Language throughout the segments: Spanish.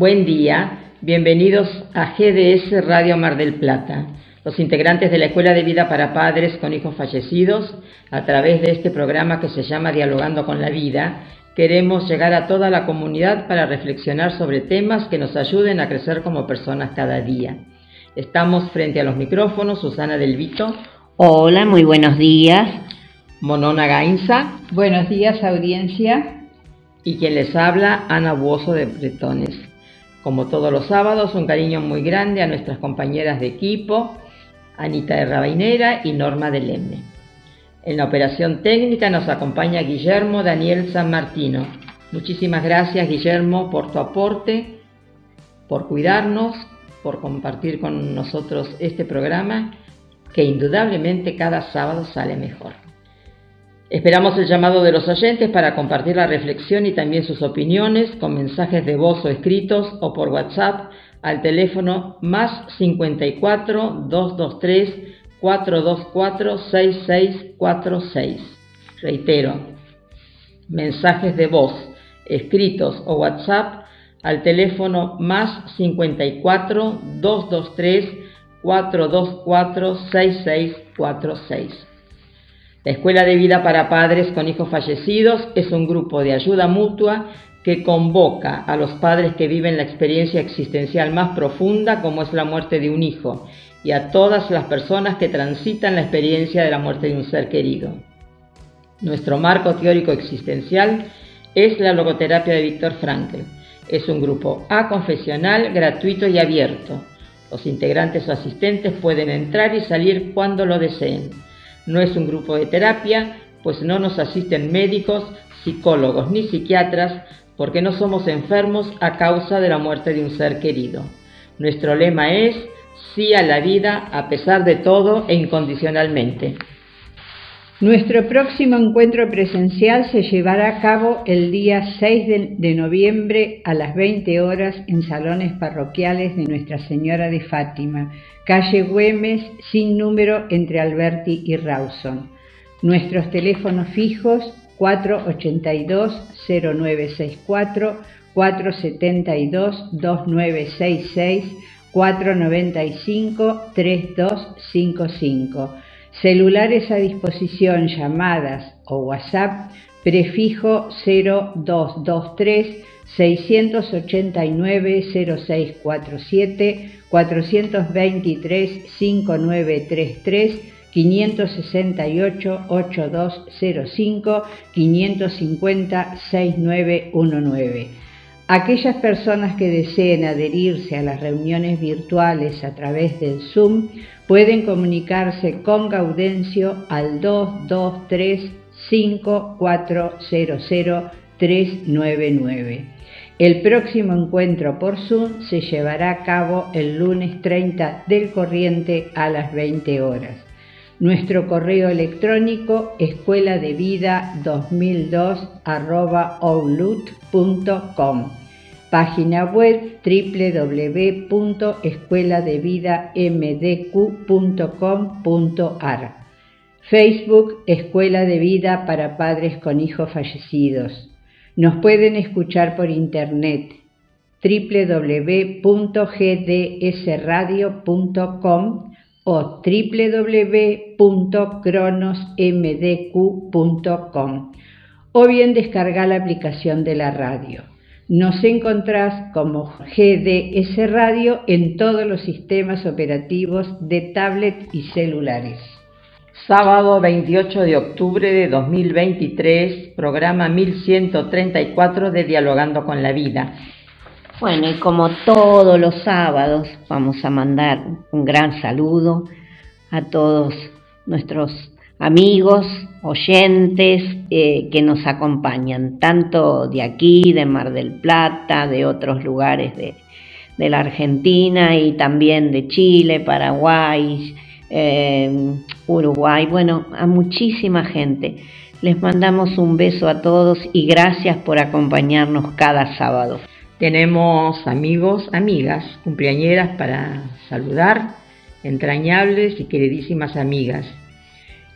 Buen día, bienvenidos a GDS Radio Mar del Plata, los integrantes de la Escuela de Vida para Padres con Hijos Fallecidos, a través de este programa que se llama Dialogando con la Vida, queremos llegar a toda la comunidad para reflexionar sobre temas que nos ayuden a crecer como personas cada día. Estamos frente a los micrófonos, Susana Del Vito. Hola, muy buenos días. Monona Gainza. Buenos días, audiencia. Y quien les habla, Ana Buoso de Bretones. Como todos los sábados, un cariño muy grande a nuestras compañeras de equipo, Anita de Rabainera y Norma de Lemme. En la operación técnica nos acompaña Guillermo Daniel San Martino. Muchísimas gracias Guillermo por tu aporte, por cuidarnos, por compartir con nosotros este programa que indudablemente cada sábado sale mejor. Esperamos el llamado de los oyentes para compartir la reflexión y también sus opiniones con mensajes de voz o escritos o por WhatsApp al teléfono más 54 223 424 6646. Reitero, mensajes de voz, escritos o WhatsApp al teléfono más 54 223 424 6646. La Escuela de Vida para Padres con Hijos Fallecidos es un grupo de ayuda mutua que convoca a los padres que viven la experiencia existencial más profunda como es la muerte de un hijo y a todas las personas que transitan la experiencia de la muerte de un ser querido. Nuestro marco teórico existencial es la logoterapia de Víctor Frankl. Es un grupo aconfesional, gratuito y abierto. Los integrantes o asistentes pueden entrar y salir cuando lo deseen. No es un grupo de terapia, pues no nos asisten médicos, psicólogos ni psiquiatras, porque no somos enfermos a causa de la muerte de un ser querido. Nuestro lema es sí a la vida a pesar de todo e incondicionalmente. Nuestro próximo encuentro presencial se llevará a cabo el día 6 de, noviembre a las 20 horas en salones parroquiales de Nuestra Señora de Fátima, calle Güemes, sin número entre Alberti y Rawson. Nuestros teléfonos fijos 482-0964, 472-2966, 495-3255 Celulares a disposición, llamadas o WhatsApp, prefijo 0223 689 0647 423 5933 568 8205 550 6919. Aquellas personas que deseen adherirse a las reuniones virtuales a través del Zoom pueden comunicarse con Gaudencio al 223 5400 399. El próximo encuentro por Zoom se llevará a cabo el lunes 30 del corriente a las 20 horas. Nuestro correo electrónico escuela de vida 2002 Página web www.escueladevidamdq.com.ar. Facebook Escuela de Vida para Padres con Hijos Fallecidos. Nos pueden escuchar por internet www.gdsradio.com o www.cronosmdq.com o bien descargar la aplicación de la radio. Nos encontrás como GDS Radio en todos los sistemas operativos de tablet y celulares. Sábado 28 de octubre de 2023, programa 1134 de Dialogando con la Vida. Bueno, y como todos los sábados, vamos a mandar un gran saludo a todos nuestros amigos, oyentes eh, que nos acompañan, tanto de aquí, de Mar del Plata, de otros lugares de, la Argentina y también de Chile, Paraguay, eh, Uruguay, bueno, a muchísima gente. Les mandamos un beso a todos y gracias por acompañarnos cada sábado. Tenemos amigos, amigas, cumpleañeras para saludar, entrañables y queridísimas amigas.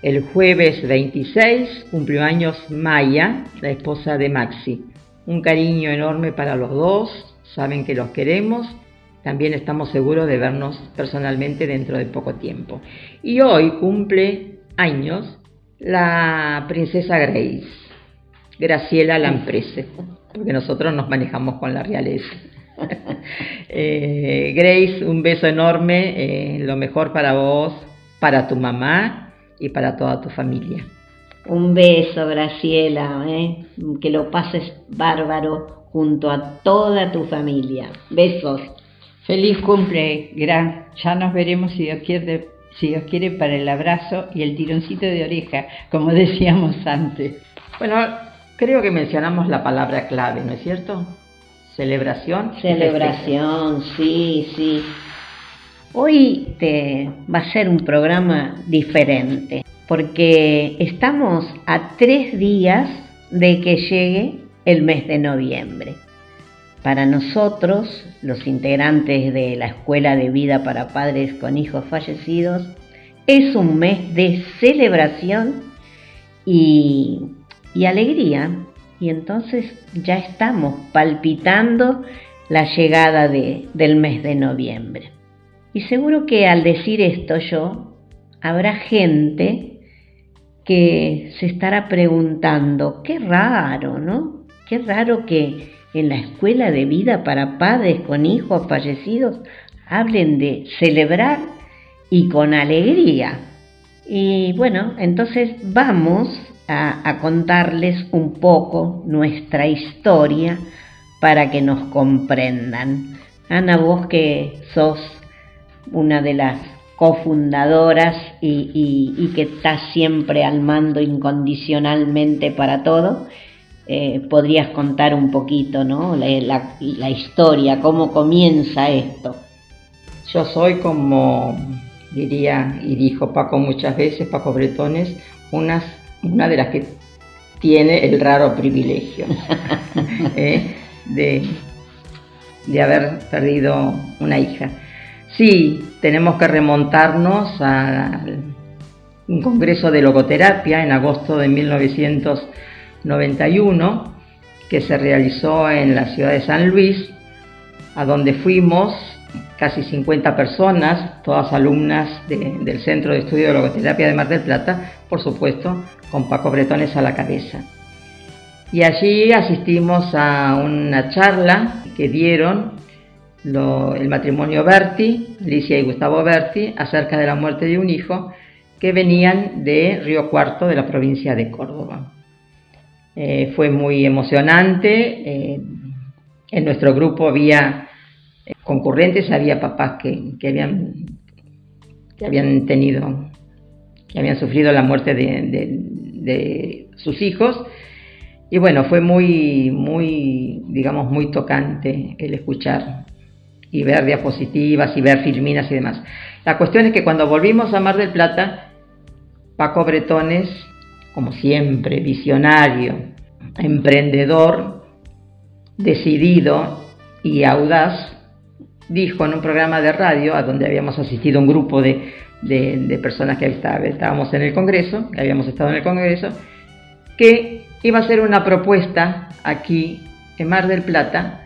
El jueves 26 cumplió años Maya, la esposa de Maxi. Un cariño enorme para los dos, saben que los queremos, también estamos seguros de vernos personalmente dentro de poco tiempo. Y hoy cumple años la princesa Grace, Graciela Lamprese, porque nosotros nos manejamos con la realeza. Eh, Grace, un beso enorme, eh, lo mejor para vos, para tu mamá y para toda tu familia. Un beso, Graciela, eh, que lo pases bárbaro junto a toda tu familia. Besos. Feliz cumple, Gran. Ya nos veremos si Dios quiere, si Dios quiere para el abrazo y el tironcito de oreja, como decíamos antes. Bueno, creo que mencionamos la palabra clave, ¿no es cierto? Celebración. Celebración, sí, sí. Hoy te va a ser un programa diferente, porque estamos a tres días de que llegue el mes de noviembre. Para nosotros, los integrantes de la Escuela de Vida para Padres con Hijos Fallecidos, es un mes de celebración y, y alegría y entonces ya estamos palpitando la llegada del mes de noviembre. Y seguro que al decir esto yo, habrá gente que se estará preguntando, qué raro, ¿no? Qué raro que en la escuela de vida para padres con hijos fallecidos hablen de celebrar y con alegría. Y bueno, entonces vamos a, contarles un poco nuestra historia para que nos comprendan. Ana, vos que sos una de las cofundadoras y, que estás siempre al mando incondicionalmente para todo, eh, podrías contar un poquito ¿no? La, historia, cómo comienza esto. Yo soy como diría y dijo Paco muchas veces, Paco Bretones, una de las que tiene el raro privilegio ¿eh? de, de haber perdido una hija. Sí, tenemos que remontarnos a un congreso de logoterapia en agosto de 1991 que se realizó en la ciudad de San Luis, a donde fuimos casi 50 personas, todas alumnas del Centro de Estudio de Logoterapia de Mar del Plata, por supuesto, con Paco Bretones a la cabeza. Y allí asistimos a una charla que dieron el matrimonio Berti, Alicia y Gustavo Berti, acerca de la muerte de un hijo que venían de Río Cuarto, de la provincia de Córdoba. Eh, fue muy emocionante. Eh, en nuestro grupo había concurrentes, había papás que, habían, tenido, que habían sufrido la muerte de, sus hijos. Y bueno, fue muy, muy, digamos, muy tocante el escuchar y ver diapositivas y ver filminas y demás. La cuestión es que cuando volvimos a Mar del Plata, Paco Bretones, como siempre, visionario, emprendedor, decidido y audaz, dijo en un programa de radio a donde habíamos asistido un grupo de, personas que estábamos en el Congreso, que habíamos estado en el Congreso, que iba a ser una propuesta aquí en Mar del Plata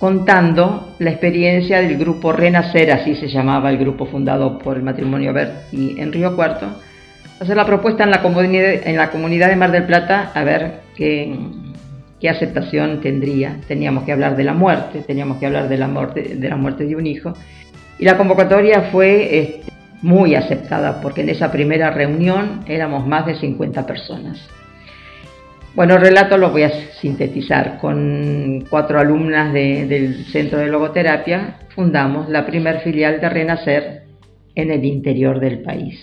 contando la experiencia del grupo Renacer, así se llamaba el grupo fundado por el matrimonio Berti en Río Cuarto, hacer la propuesta en la, comunidad, en la comunidad de Mar del Plata a ver qué, qué aceptación tendría. Teníamos que hablar de la muerte, teníamos que hablar de la muerte de, la muerte de un hijo. Y la convocatoria fue este, muy aceptada porque en esa primera reunión éramos más de 50 personas. Bueno, el relato lo voy a sintetizar. Con cuatro alumnas del Centro de Logoterapia fundamos la primer filial de Renacer en el interior del país.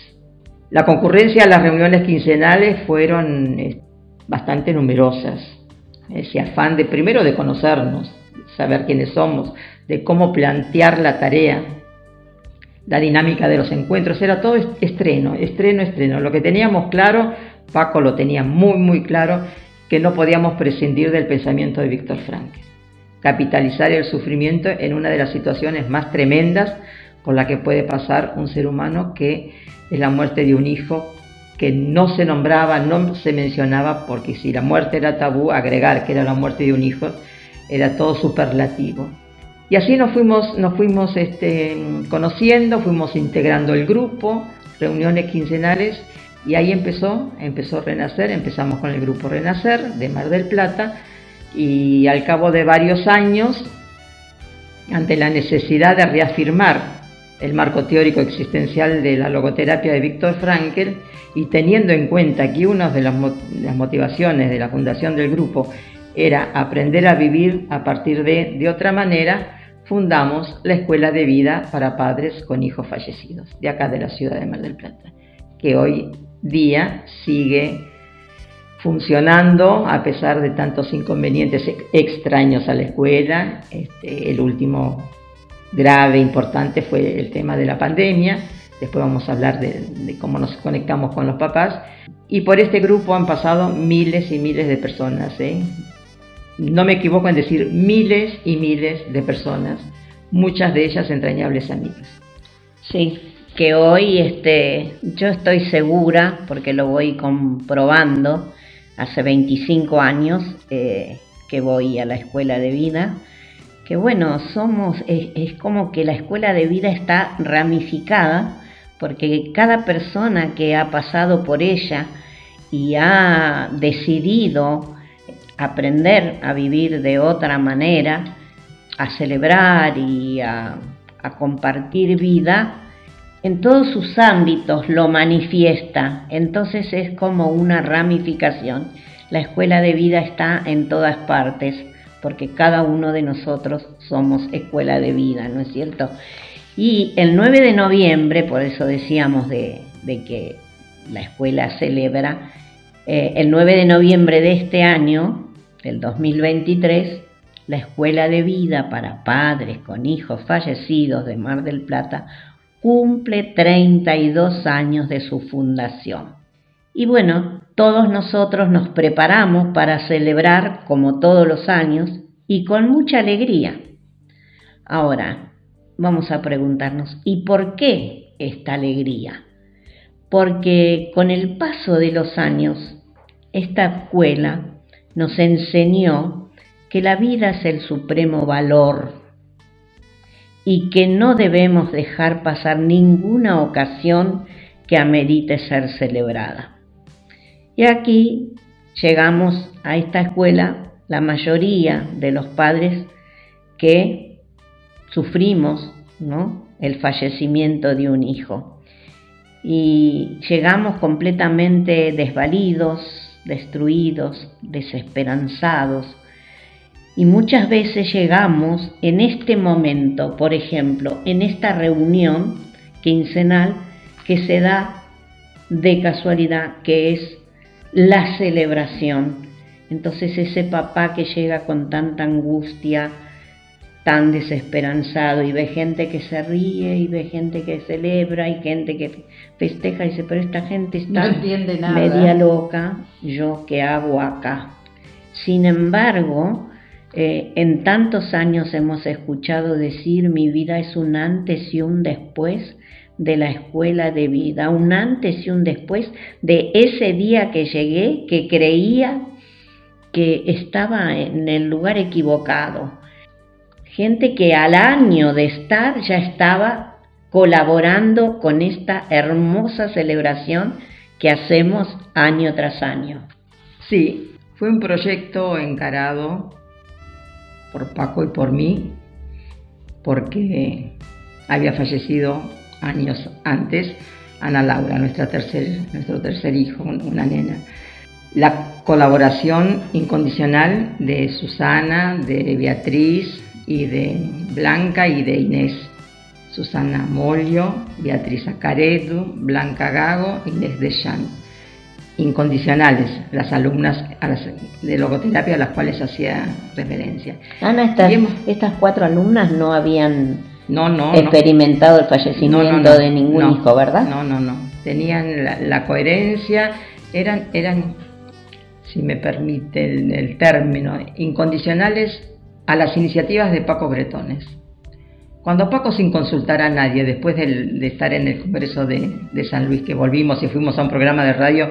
La concurrencia a las reuniones quincenales fueron eh, bastante numerosas. Ese afán de primero de conocernos, saber quiénes somos, de cómo plantear la tarea, la dinámica de los encuentros, era todo estreno, estreno, estreno. Lo que teníamos claro Paco lo tenía muy, muy claro, que no podíamos prescindir del pensamiento de Víctor Frank. Capitalizar el sufrimiento en una de las situaciones más tremendas por la que puede pasar un ser humano, que es la muerte de un hijo que no se nombraba, no se mencionaba, porque si la muerte era tabú, agregar que era la muerte de un hijo era todo superlativo. Y así nos fuimos, nos fuimos este, conociendo, fuimos integrando el grupo, reuniones quincenales y ahí empezó, empezó Renacer, empezamos con el grupo Renacer de Mar del Plata y al cabo de varios años, ante la necesidad de reafirmar el marco teórico existencial de la logoterapia de Víctor Frankel y teniendo en cuenta que una de las, motivaciones de la fundación del grupo era aprender a vivir a partir de, de otra manera, fundamos la Escuela de Vida para Padres con Hijos Fallecidos, de acá de la ciudad de Mar del Plata, que hoy día sigue funcionando a pesar de tantos inconvenientes extraños a la escuela. Este, el último grave, importante fue el tema de la pandemia. Después vamos a hablar de, cómo nos conectamos con los papás. Y por este grupo han pasado miles y miles de personas. ¿eh? No me equivoco en decir miles y miles de personas, muchas de ellas entrañables amigas. Sí, que hoy este, yo estoy segura, porque lo voy comprobando, hace 25 años eh, que voy a la escuela de vida, que bueno, somos, es, como que la escuela de vida está ramificada, porque cada persona que ha pasado por ella y ha decidido aprender a vivir de otra manera, a celebrar y a compartir vida, en todos sus ámbitos lo manifiesta, entonces es como una ramificación. La escuela de vida está en todas partes, porque cada uno de nosotros somos escuela de vida, ¿no es cierto? Y el 9 de noviembre, por eso decíamos de, que la escuela celebra, eh, el 9 de noviembre de este año, el 2023, la Escuela de Vida para Padres con Hijos Fallecidos de Mar del Plata cumple 32 años de su fundación. Y bueno, todos nosotros nos preparamos para celebrar como todos los años y con mucha alegría. Ahora, vamos a preguntarnos, ¿y por qué esta alegría? Porque con el paso de los años, esta escuela nos enseñó que la vida es el supremo valor y que no debemos dejar pasar ninguna ocasión que amerite ser celebrada. Y aquí llegamos a esta escuela la mayoría de los padres que sufrimos ¿no? el fallecimiento de un hijo. Y llegamos completamente desvalidos, destruidos, desesperanzados, y muchas veces llegamos en este momento, por ejemplo, en esta reunión quincenal que se da de casualidad, que es la celebración. Entonces ese papá que llega con tanta angustia, tan desesperanzado y ve gente que se ríe y ve gente que celebra y gente que festeja y dice, pero esta gente está media loca, yo qué hago acá. Sin embargo, eh, en tantos años hemos escuchado decir mi vida es un antes y un después de la escuela de vida, un antes y un después de ese día que llegué, que creía que estaba en el lugar equivocado. Gente que al año de estar ya estaba colaborando con esta hermosa celebración que hacemos año tras año. Sí, fue un proyecto encarado por Paco y por mí, porque había fallecido años antes Ana Laura, nuestra tercer, nuestro tercer hijo, una nena. la colaboración incondicional de Susana, de Beatriz y de Blanca y de Inés. Susana Molio, Beatriz Acaredu, Blanca Gago, Inés de Chan. Incondicionales, las alumnas de logoterapia a las cuales hacía referencia. Ana, estas, estas cuatro alumnas no habían experimentado el fallecimiento de ningún hijo, ¿verdad? No, no, no. Tenían la, coherencia, eran, eran, si me permite el, término, incondicionales a las iniciativas de Paco Bretones. Cuando Paco, sin consultar a nadie, después de, estar en el Congreso de, de, San Luis, que volvimos y fuimos a un programa de radio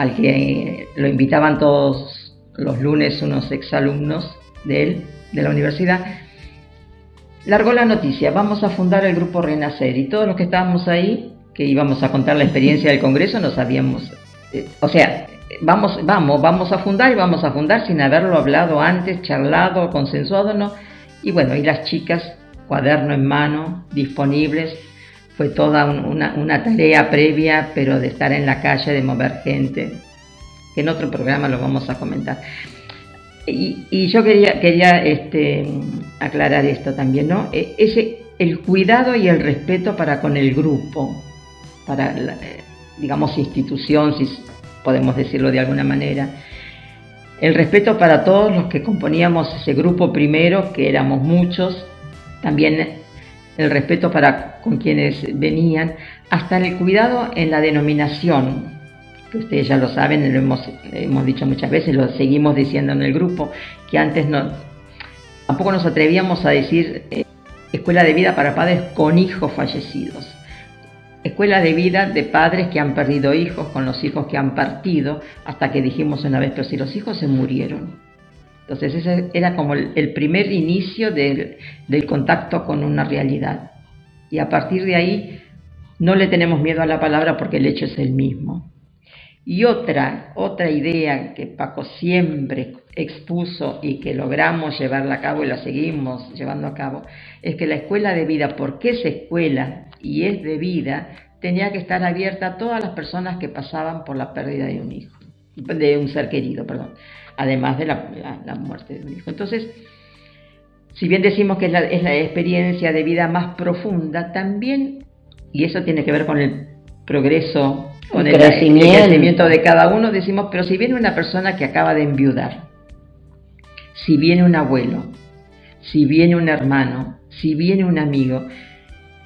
al que lo invitaban todos los lunes unos exalumnos de él, de la universidad, largó la noticia, vamos a fundar el grupo Renacer y todos los que estábamos ahí, que íbamos a contar la experiencia del Congreso, no sabíamos, eh, o sea, vamos, vamos, vamos a fundar y vamos a fundar sin haberlo hablado antes, charlado, consensuado, ¿no? Y bueno, y las chicas, cuaderno en mano, disponibles, fue toda una, una, tarea previa, pero de estar en la calle, de mover gente, que en otro programa lo vamos a comentar. Y, yo quería, quería este, aclarar esto también, ¿no? E, ese, el cuidado y el respeto para con el grupo, para, la, digamos, institución, si podemos decirlo de alguna manera. El respeto para todos los que componíamos ese grupo primero, que éramos muchos, también el respeto para con quienes venían, hasta el cuidado en la denominación, que ustedes ya lo saben, lo hemos, hemos dicho muchas veces, lo seguimos diciendo en el grupo, que antes no, tampoco nos atrevíamos a decir eh, escuela de vida para padres con hijos fallecidos. Escuela de vida de padres que han perdido hijos con los hijos que han partido, hasta que dijimos una vez, pero si los hijos se murieron. Entonces ese era como el, primer inicio del, del contacto con una realidad. Y a partir de ahí no le tenemos miedo a la palabra porque el hecho es el mismo. Y otra, otra idea que Paco siempre expuso y que logramos llevarla a cabo y la seguimos llevando a cabo, es que la escuela de vida, porque es escuela y es de vida, tenía que estar abierta a todas las personas que pasaban por la pérdida de un hijo, de un ser querido, perdón, además de la, muerte de un hijo. Entonces, si bien decimos que es la, es la experiencia de vida más profunda, también, y eso tiene que ver con el progreso con el, crecimiento. de cada uno, decimos, pero si viene una persona que acaba de enviudar, si viene un abuelo, si viene un hermano, si viene un amigo,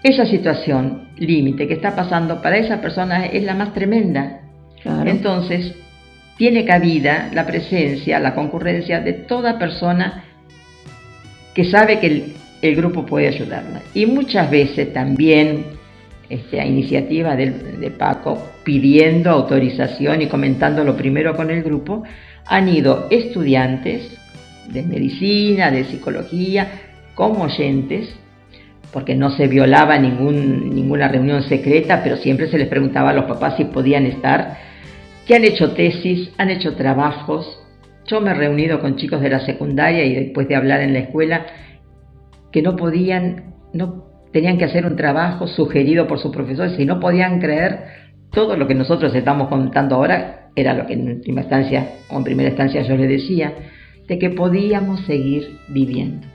esa situación límite que está pasando para esa persona es la más tremenda. Entonces, tiene cabida la presencia, la concurrencia de toda persona que sabe que el grupo puede ayudarla. Y muchas veces también esta iniciativa de, Paco pidiendo autorización y comentándolo primero con el grupo, han ido estudiantes de medicina, de psicología, como oyentes, porque no se violaba ninguna reunión secreta, pero siempre se les preguntaba a los papás si podían estar, que han hecho tesis, han hecho trabajos. Yo me he reunido con chicos de la secundaria y después de hablar en la escuela que no podían, no tenían que hacer un trabajo sugerido por sus profesores y no podían creer todo lo que nosotros estamos contando ahora, era lo que en última instancia o en primera instancia yo les decía, de que podíamos seguir viviendo.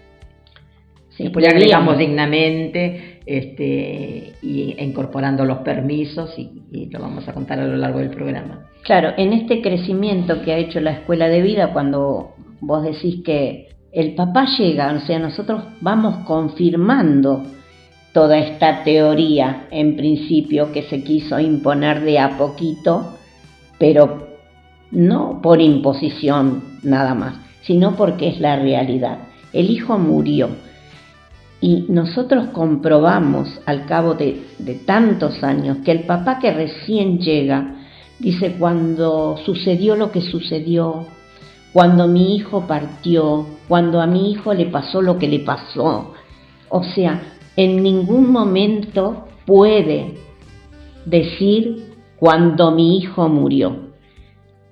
Sí, Después agregamos dignamente este, y, e incorporando los permisos y, y, lo vamos a contar a lo largo del programa. Claro, en este crecimiento que ha hecho la escuela de vida, cuando vos decís que el papá llega, o sea, nosotros vamos confirmando toda esta teoría en principio que se quiso imponer de a poquito, pero no por imposición nada más, sino porque es la realidad. El hijo murió y nosotros comprobamos al cabo de, tantos años que el papá que recién llega dice cuando sucedió lo que sucedió, cuando mi hijo partió, cuando a mi hijo le pasó lo que le pasó, o sea, en ningún momento puede decir cuando mi hijo murió.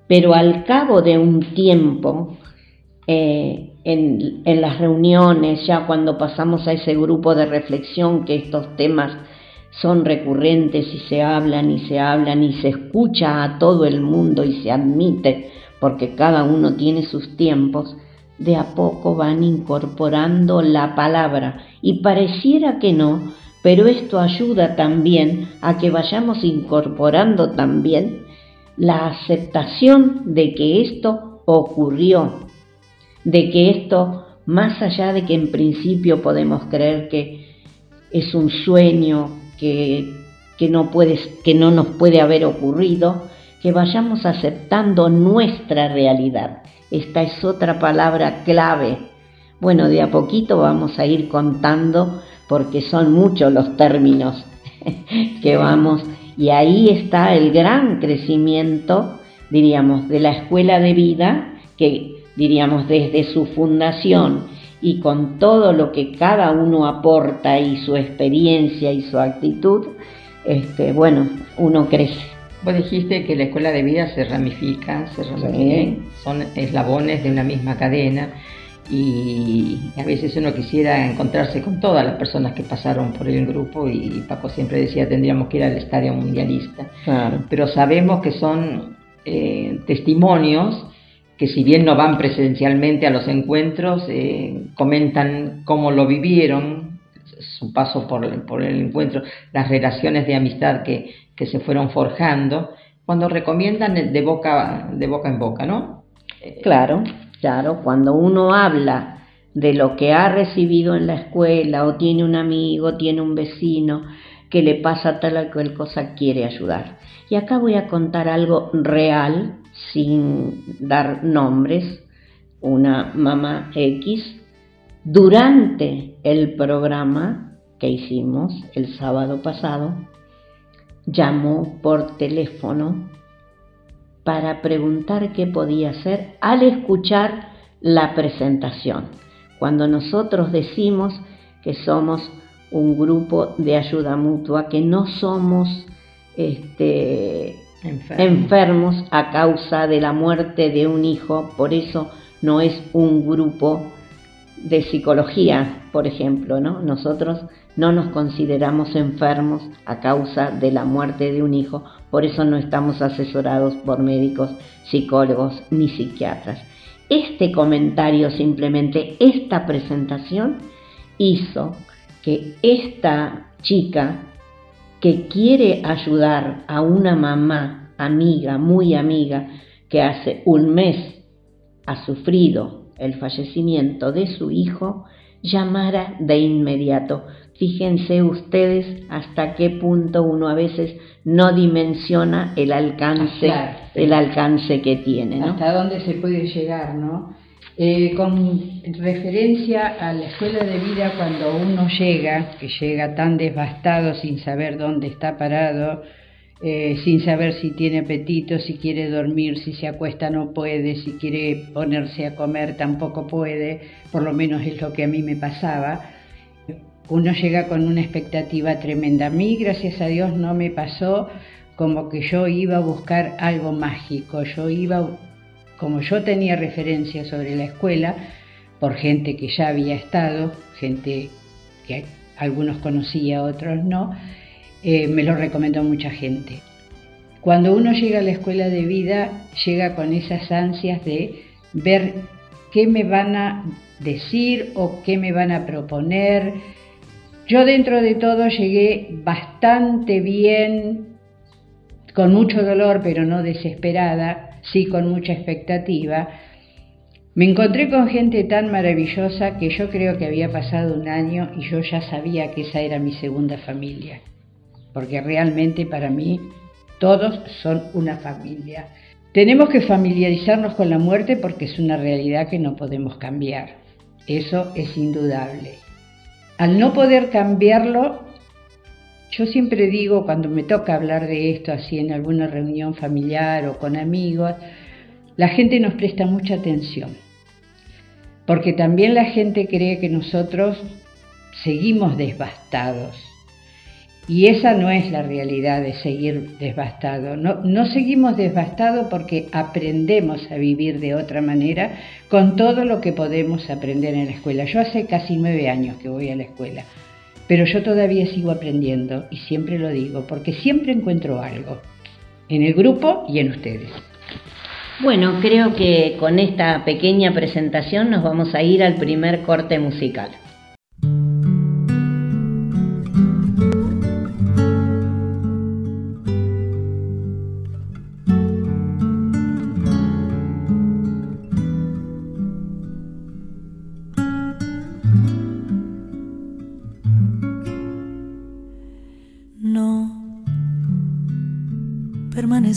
Pero al cabo de un tiempo, eh, en, las reuniones, ya cuando pasamos a ese grupo de reflexión que estos temas son recurrentes y se hablan y se hablan y se escucha a todo el mundo y se admite porque cada uno tiene sus tiempos, de a poco van incorporando la palabra. Y pareciera que no, pero esto ayuda también a que vayamos incorporando también la aceptación de que esto ocurrió, de que esto, más allá de que en principio podemos creer que es un sueño, que, que, no, que no nos puede haber ocurrido, que vayamos aceptando nuestra realidad. Esta es otra palabra clave. Bueno, de a poquito vamos a ir contando porque son muchos los términos que vamos y ahí está el gran crecimiento, diríamos, de la escuela de vida que diríamos desde su fundación y con todo lo que cada uno aporta y su experiencia y su actitud, este, bueno, uno crece. Vos dijiste que la escuela de vida se ramifica, se ramifica, son eslabones de una misma cadena y a veces uno quisiera encontrarse con todas las personas que pasaron por el grupo y Paco siempre decía tendríamos que ir al estadio mundialista. Pero sabemos que son eh, testimonios que si bien no van presencialmente a los encuentros, eh, comentan cómo lo vivieron, su paso por, por el encuentro, las relaciones de amistad que, que se fueron forjando, cuando recomiendan de boca, de boca en boca, ¿no? Claro, claro, cuando uno habla de lo que ha recibido en la escuela o tiene un amigo, tiene un vecino que le pasa tal o cual cosa, quiere ayudar. Y acá voy a contar algo real, sin dar nombres, una mamá X, durante el programa que hicimos el sábado pasado, llamó por teléfono para preguntar qué podía hacer al escuchar la presentación. Cuando nosotros decimos que somos un grupo de ayuda mutua, que no somos este, enfermos a causa de la muerte de un hijo, por eso no es un grupo de psicología, por ejemplo, ¿no? Nosotros no nos consideramos enfermos a causa de la muerte de un hijo, por eso no estamos asesorados por médicos, psicólogos ni psiquiatras. Este comentario, simplemente esta presentación, hizo que esta chica que quiere ayudar a una mamá amiga, muy amiga, que hace un mes ha sufrido el fallecimiento de su hijo, llamara de inmediato. Fíjense ustedes hasta qué punto uno a veces no dimensiona el alcance, el alcance que tiene. Hasta dónde se puede llegar, ¿no? Eh, con referencia a la escuela de vida, cuando uno llega, que llega tan devastado sin saber dónde está parado, eh, sin saber si tiene apetito, si quiere dormir, si se acuesta no puede, si quiere ponerse a comer tampoco puede, por lo menos es lo que a mí me pasaba. Uno llega con una expectativa tremenda. A mí, gracias a Dios, no me pasó como que yo iba a buscar algo mágico. Yo iba, como yo tenía referencia sobre la escuela, por gente que ya había estado, gente que algunos conocía, otros no, eh, me lo recomendó mucha gente. Cuando uno llega a la escuela de vida, llega con esas ansias de ver qué me van a decir o qué me van a proponer. Yo dentro de todo llegué bastante bien, con mucho dolor, pero no desesperada, sí con mucha expectativa. Me encontré con gente tan maravillosa que yo creo que había pasado un año y yo ya sabía que esa era mi segunda familia porque realmente para mí todos son una familia. Tenemos que familiarizarnos con la muerte porque es una realidad que no podemos cambiar. Eso es indudable. Al no poder cambiarlo, yo siempre digo cuando me toca hablar de esto así en alguna reunión familiar o con amigos, la gente nos presta mucha atención. Porque también la gente cree que nosotros seguimos devastados y esa no es la realidad de seguir devastado. No, no seguimos devastados porque aprendemos a vivir de otra manera con todo lo que podemos aprender en la escuela. Yo hace casi nueve años que voy a la escuela, pero yo todavía sigo aprendiendo y siempre lo digo porque siempre encuentro algo en el grupo y en ustedes. Bueno, creo que con esta pequeña presentación nos vamos a ir al primer corte musical.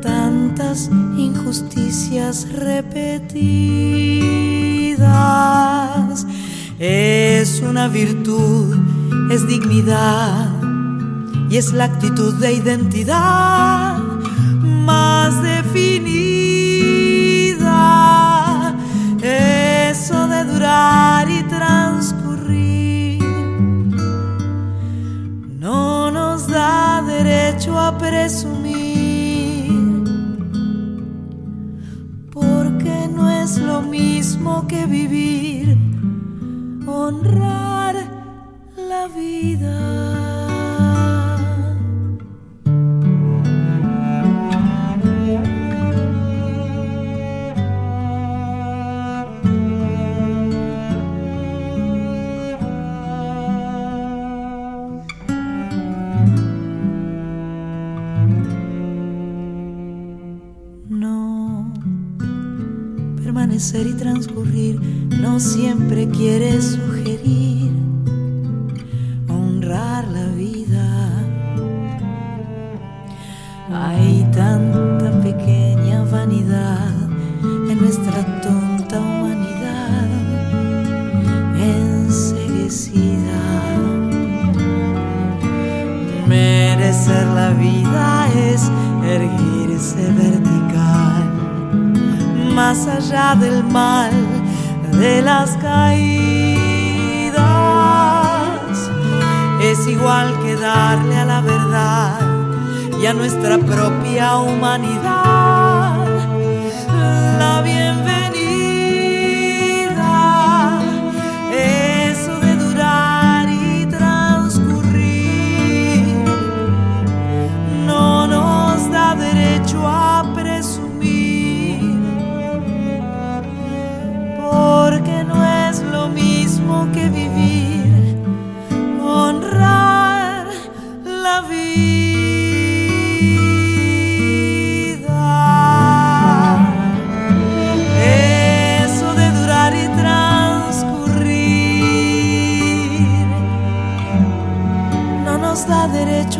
tantas injusticias repetidas. Es una virtud, es dignidad y es la actitud de identidad más definida. Eso de durar y transcurrir no nos da derecho a presumir mismo que vivir, honrar siempre quiere sugerir honrar la vida. Hay tanta pequeña vanidad en nuestra tonta humanidad enseguecida. Merecer la vida es erguirse vertical más allá del mal de las caídas. Es igual que darle a la verdad y a nuestra propia humanidad vivir, honrar la vida. Eso de durar y transcurrir no nos da derecho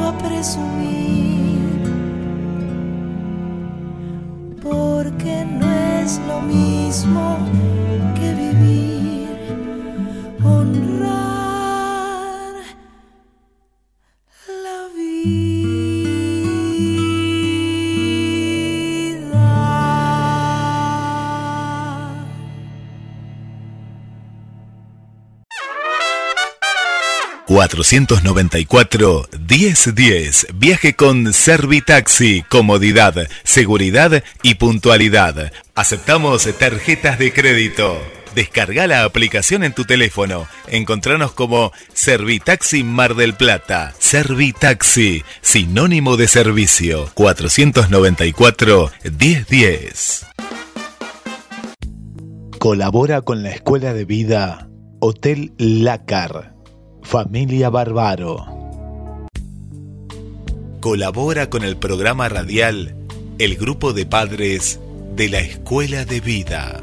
494 1010. Viaje con Servitaxi. Comodidad, seguridad y puntualidad. Aceptamos tarjetas de crédito. Descarga la aplicación en tu teléfono. Encontranos como Servitaxi Mar del Plata. Servitaxi, sinónimo de servicio. 494 1010. Colabora con la Escuela de Vida Hotel Lácar. Familia Barbaro. Colabora con el programa radial El Grupo de Padres de la Escuela de Vida.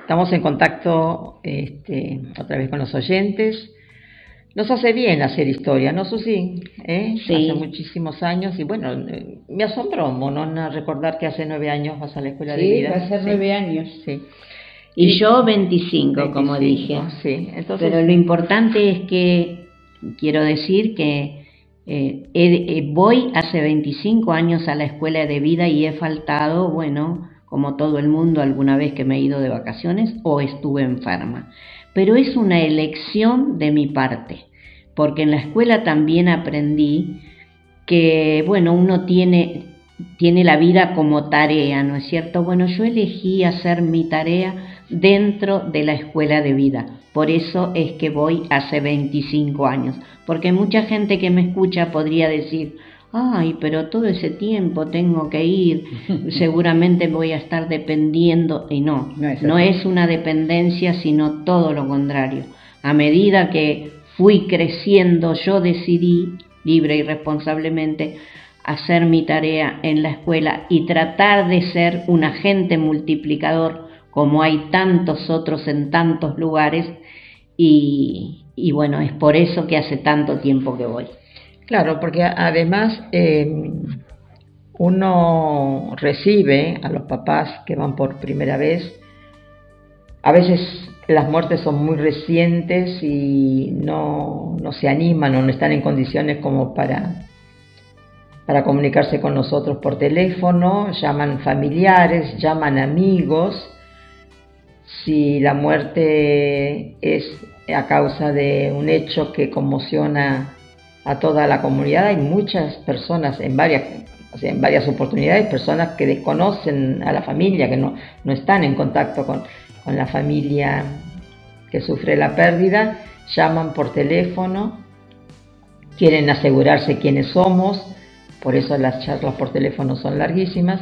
Estamos en contacto este, otra vez con los oyentes. Nos hace bien hacer historia, ¿no, Susi? ¿Eh? Sí. Hace muchísimos años y bueno, eh, me asombró, Monona, recordar que hace nueve años vas a la escuela de vida. Sí, va a ser nueve años. Sí. Y, yo 25, como dije. Sí, entonces... Pero lo importante es que quiero decir que eh, voy hace 25 años a la escuela de vida y he faltado, bueno, como todo el mundo alguna vez que me he ido de vacaciones o estuve enferma. Pero es una elección de mi parte, porque en la escuela también aprendí que, bueno, uno tiene, tiene la vida como tarea, ¿no es cierto? Bueno, yo elegí hacer mi tarea dentro de la escuela de vida. Por eso es que voy hace 25 años, porque mucha gente que me escucha podría decir, ay, pero todo ese tiempo tengo que ir, seguramente voy a estar dependiendo, y no, no es, una dependencia, sino todo lo contrario. A medida que fui creciendo, yo decidí, libre y responsablemente, hacer mi tarea en la escuela y tratar de ser un agente multiplicador, como hay tantos otros en tantos lugares, y, y bueno, es por eso que hace tanto tiempo que voy. Claro, porque además eh, uno recibe a los papás que van por primera vez, a veces las muertes son muy recientes y no, se animan o no están en condiciones como para, para comunicarse con nosotros por teléfono, llaman familiares, llaman amigos. Si la muerte es a causa de un hecho que conmociona a toda la comunidad. Hay muchas personas en varias, en varias oportunidades, personas que desconocen a la familia, que no, no están en contacto con, con la familia que sufre la pérdida, llaman por teléfono, quieren asegurarse quiénes somos, por eso las charlas por teléfono son larguísimas.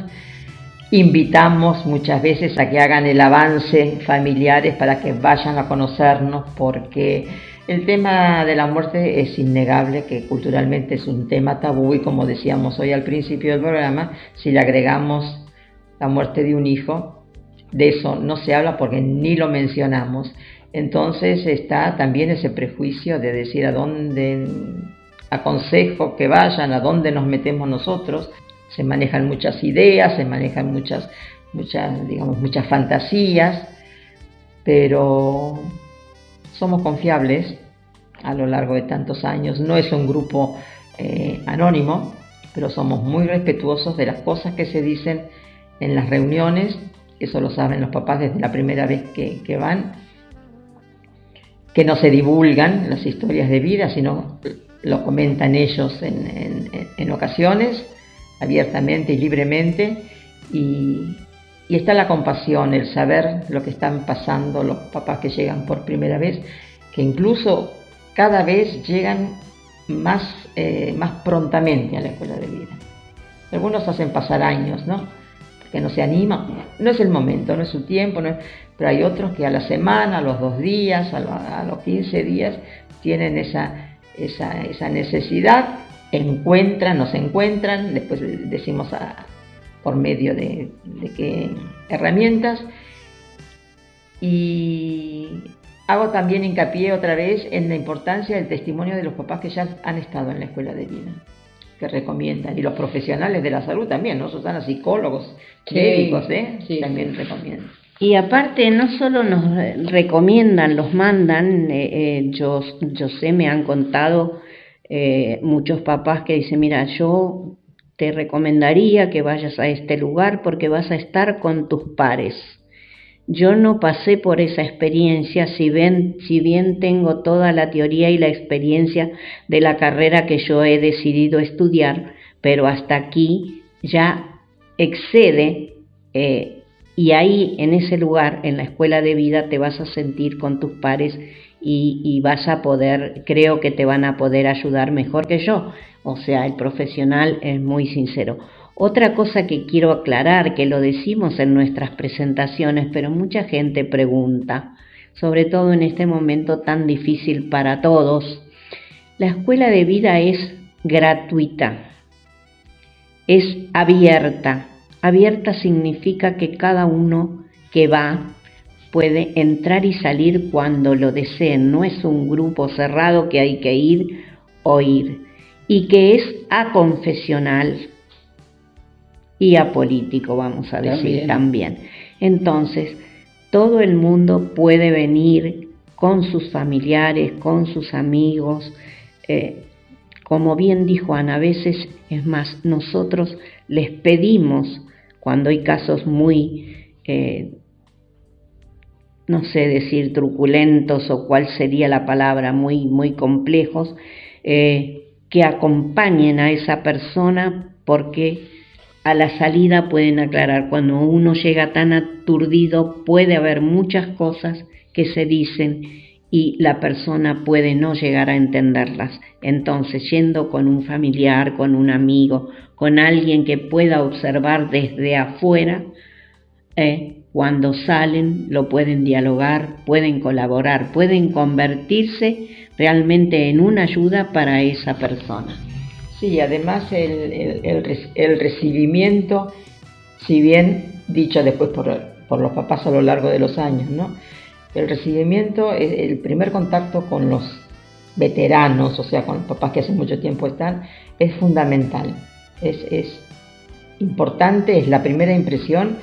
Invitamos muchas veces a que hagan el avance familiares para que vayan a conocernos porque el tema de la muerte es innegable que culturalmente es un tema tabú y como decíamos hoy al principio del programa, si le agregamos la muerte de un hijo, de eso no se habla porque ni lo mencionamos. Entonces está también ese prejuicio de decir a dónde aconsejo que vayan, a dónde nos metemos nosotros. Se manejan muchas ideas, se manejan muchas, muchas, digamos, muchas fantasías, pero somos confiables a lo largo de tantos años. No es un grupo eh, anónimo, pero somos muy respetuosos de las cosas que se dicen en las reuniones. Eso lo saben los papás desde la primera vez que, van. Que no se divulgan las historias de vida, sino lo comentan ellos en, ocasiones, abiertamente y libremente. Y, y está la compasión, el saber lo que están pasando los papás que llegan por primera vez, que incluso cada vez llegan más, eh, más prontamente a la escuela de vida. Algunos hacen pasar años, ¿no? Porque no se animan, no es el momento, no es su tiempo, pero hay otros que a la semana, a los dos días, a, los 15 días, tienen esa, esa, esa necesidad, encuentran, nos encuentran, después decimos a, por medio de, qué herramientas. Y hago también hincapié otra vez en la importancia del testimonio de los papás que ya han estado en la escuela de vida, que recomiendan, y los profesionales de la salud también, ¿no? Susana, psicólogos, médicos, ¿eh? también recomiendan. Y aparte, no solo nos recomiendan, los mandan, eh, eh, yo, yo sé, me han contado eh, muchos papás que dicen, mira, yo te recomendaría que vayas a este lugar porque vas a estar con tus pares. Yo no pasé por esa experiencia, si bien, si bien tengo toda la teoría y la experiencia de la carrera que yo he decidido estudiar, pero hasta aquí ya excede eh, y ahí en ese lugar, en la escuela de vida, te vas a sentir con tus pares y, y vas a poder, creo que te van a poder ayudar mejor que yo. O sea, el profesional es muy sincero. Otra cosa que quiero aclarar, que lo decimos en nuestras presentaciones, pero mucha gente pregunta, sobre todo en este momento tan difícil para todos, la escuela de vida es gratuita, es abierta. Abierta significa que cada uno que va puede entrar y salir cuando lo deseen, no es un grupo cerrado que hay que ir o ir y que es aconfesional y apolítico, vamos a decir también. Entonces, todo el mundo puede venir con sus familiares, con sus amigos, eh, como bien dijo Ana, a veces es más, nosotros les pedimos cuando hay casos muy, eh, no sé decir truculentos o cuál sería la palabra, muy, muy complejos, eh, que acompañen a esa persona porque a la salida pueden aclarar. Cuando uno llega tan aturdido puede haber muchas cosas que se dicen y la persona puede no llegar a entenderlas. Entonces, yendo con un familiar, con un amigo, con alguien que pueda observar desde afuera, eh, cuando salen lo pueden dialogar, pueden colaborar, pueden convertirse realmente en una ayuda para esa persona. Sí, además el, el, recibimiento, si bien dicho después por, por, los papás a lo largo de los años, ¿no? El recibimiento, el primer contacto con los veteranos, o sea, con los papás que hace mucho tiempo están, es fundamental. Es, es importante, es la primera impresión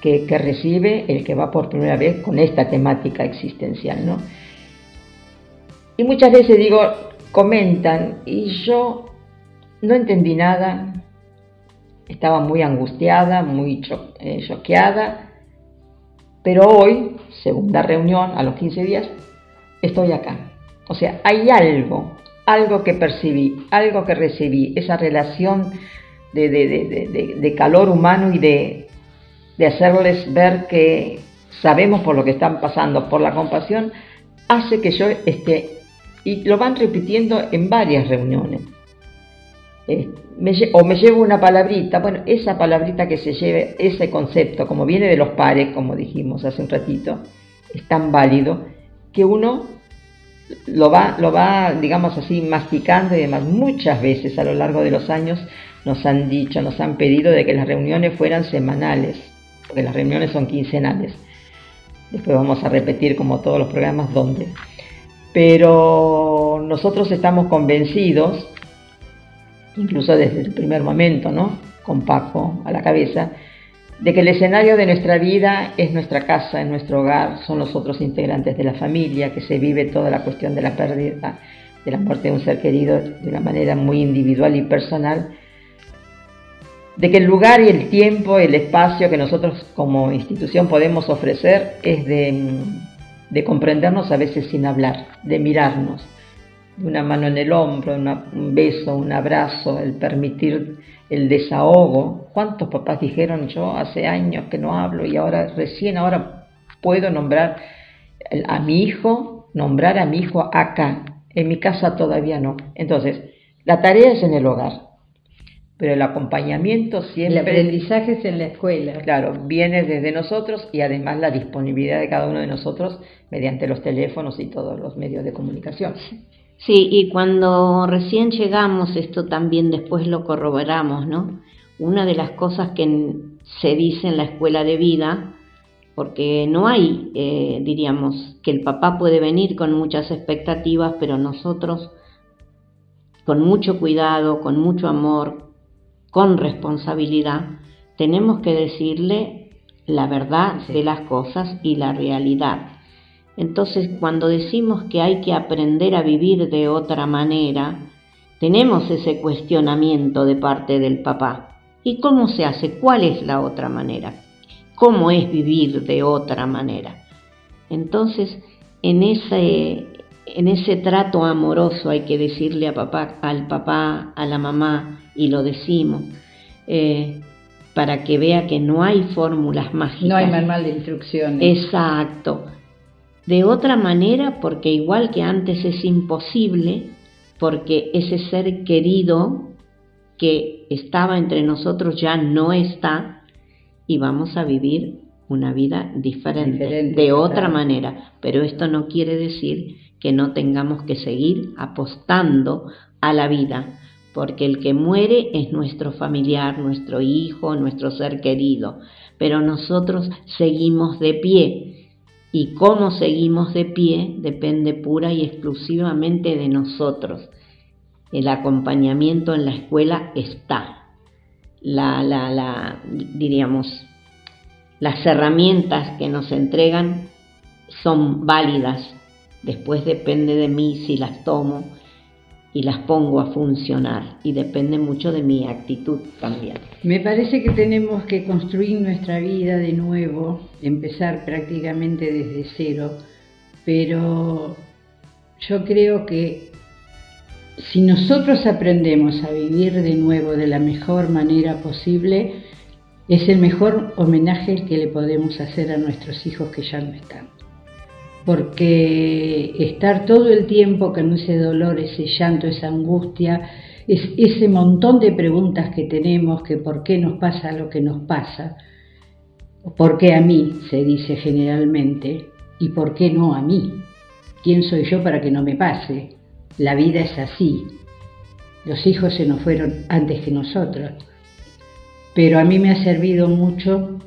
que, que, recibe el que va por primera vez con esta temática existencial, ¿no? Y muchas veces digo, comentan, y yo no entendí nada, estaba muy angustiada, muy eh, choqueada, pero hoy, segunda reunión, a los 15 días, estoy acá. O sea, hay algo, algo que percibí, algo que recibí, esa relación de, de calor humano y de, hacerles ver que sabemos por lo que están pasando, por la compasión, hace que yo esté, y lo van repitiendo en varias reuniones eh, o me llevo una palabrita, bueno, esa palabrita que se lleve, ese concepto, como viene de los pares, como dijimos hace un ratito, es tan válido que uno lo va, lo va, digamos así, masticando y demás. Muchas veces a lo largo de los años nos han dicho, nos han pedido de que las reuniones fueran semanales, porque las reuniones son quincenales. Después vamos a repetir como todos los programas dónde. Pero nosotros estamos convencidos incluso desde el primer momento, ¿no? Con Paco a la cabeza, de que el escenario de nuestra vida es nuestra casa, es nuestro hogar, son los otros integrantes de la familia, que se vive toda la cuestión de la pérdida, de la muerte de un ser querido de una manera muy individual y personal, de que el lugar y el tiempo, el espacio que nosotros como institución podemos ofrecer es de, de comprendernos a veces sin hablar, de mirarnos, una mano en el hombro, un beso, un abrazo, el permitir el desahogo. ¿Cuántos papás dijeron yo hace años que no hablo y ahora recién ahora puedo nombrar a mi hijo, nombrar a mi hijo acá, en mi casa todavía no. Entonces, la tarea es en el hogar, pero el acompañamiento siempre... El aprendizaje es en la escuela. Claro, viene desde nosotros y además la disponibilidad de cada uno de nosotros mediante los teléfonos y todos los medios de comunicación. Sí, y cuando recién llegamos, esto también después lo corroboramos, ¿no? Una de las cosas que se dice en la escuela de vida, porque no hay, eh, diríamos, que el papá puede venir con muchas expectativas, pero nosotros, con mucho cuidado, con mucho amor, con responsabilidad, tenemos que decirle la verdad de las cosas y la realidad. Entonces, cuando decimos que hay que aprender a vivir de otra manera, tenemos ese cuestionamiento de parte del papá. ¿Y cómo se hace? ¿Cuál es la otra manera? ¿Cómo es vivir de otra manera? Entonces, en ese, en ese trato amoroso hay que decirle a papá, al papá, a la mamá, y lo decimos, eh, para que vea que no hay fórmulas mágicas. No hay manual de instrucciones. Exacto de otra manera porque igual que antes es imposible, porque ese ser querido que estaba entre nosotros ya no está y vamos a vivir una vida diferente, de otra manera. Pero esto no quiere decir que no tengamos que seguir apostando a la vida, porque el que muere es nuestro familiar, nuestro hijo, nuestro ser querido, pero nosotros seguimos de pie y cómo seguimos de pie depende pura y exclusivamente de nosotros. El acompañamiento en la escuela está. La, la, la, diríamos, las herramientas que nos entregan son válidas. Después depende de mí si las tomo y las pongo a funcionar y depende mucho de mi actitud también. Me parece que tenemos que construir nuestra vida de nuevo, empezar prácticamente desde cero, pero yo creo que si nosotros aprendemos a vivir de nuevo de la mejor manera posible, es el mejor homenaje que le podemos hacer a nuestros hijos que ya no están porque estar todo el tiempo con ese dolor, ese llanto, esa angustia, es ese montón de preguntas que tenemos, que por qué nos pasa lo que nos pasa, por qué a mí, se dice generalmente, y por qué no a mí, quién soy yo para que no me pase, la vida es así, los hijos se nos fueron antes que nosotros, pero a mí me ha servido mucho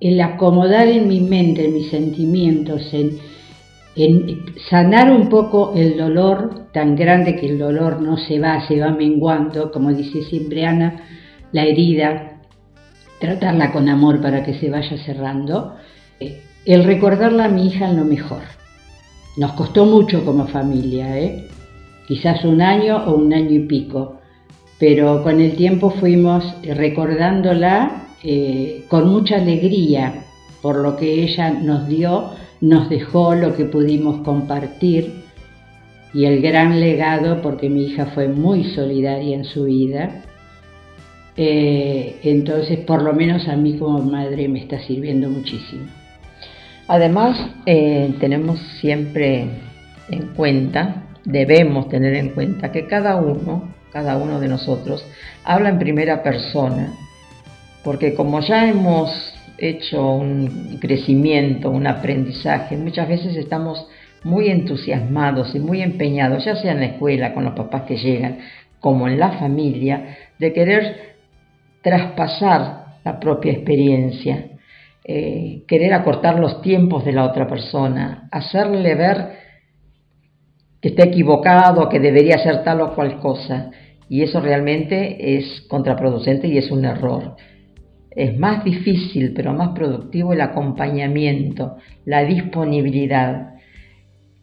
el acomodar en mi mente, en mis sentimientos, en, sanar un poco el dolor tan grande que el dolor no se va, se va menguando, como dice siempre Ana, la herida, tratarla con amor para que se vaya cerrando, el recordarla a mi hija en lo mejor. Nos costó mucho como familia, ¿eh? quizás un año o un año y pico, pero con el tiempo fuimos recordándola eh, con mucha alegría por lo que ella nos dio, nos dejó lo que pudimos compartir y el gran legado, porque mi hija fue muy solidaria en su vida. Eh, entonces, por lo menos a mí como madre me está sirviendo muchísimo. Además, eh, tenemos siempre en cuenta, debemos tener en cuenta que cada uno, cada uno de nosotros, habla en primera persona porque como ya hemos hecho un crecimiento, un aprendizaje, muchas veces estamos muy entusiasmados y muy empeñados, ya sea en la escuela, con los papás que llegan, como en la familia, de querer traspasar la propia experiencia, eh, querer acortar los tiempos de la otra persona, hacerle ver que está equivocado, que debería hacer tal o cual cosa. Y eso realmente es contraproducente y es un error. Es más difícil, pero más productivo el acompañamiento, la disponibilidad,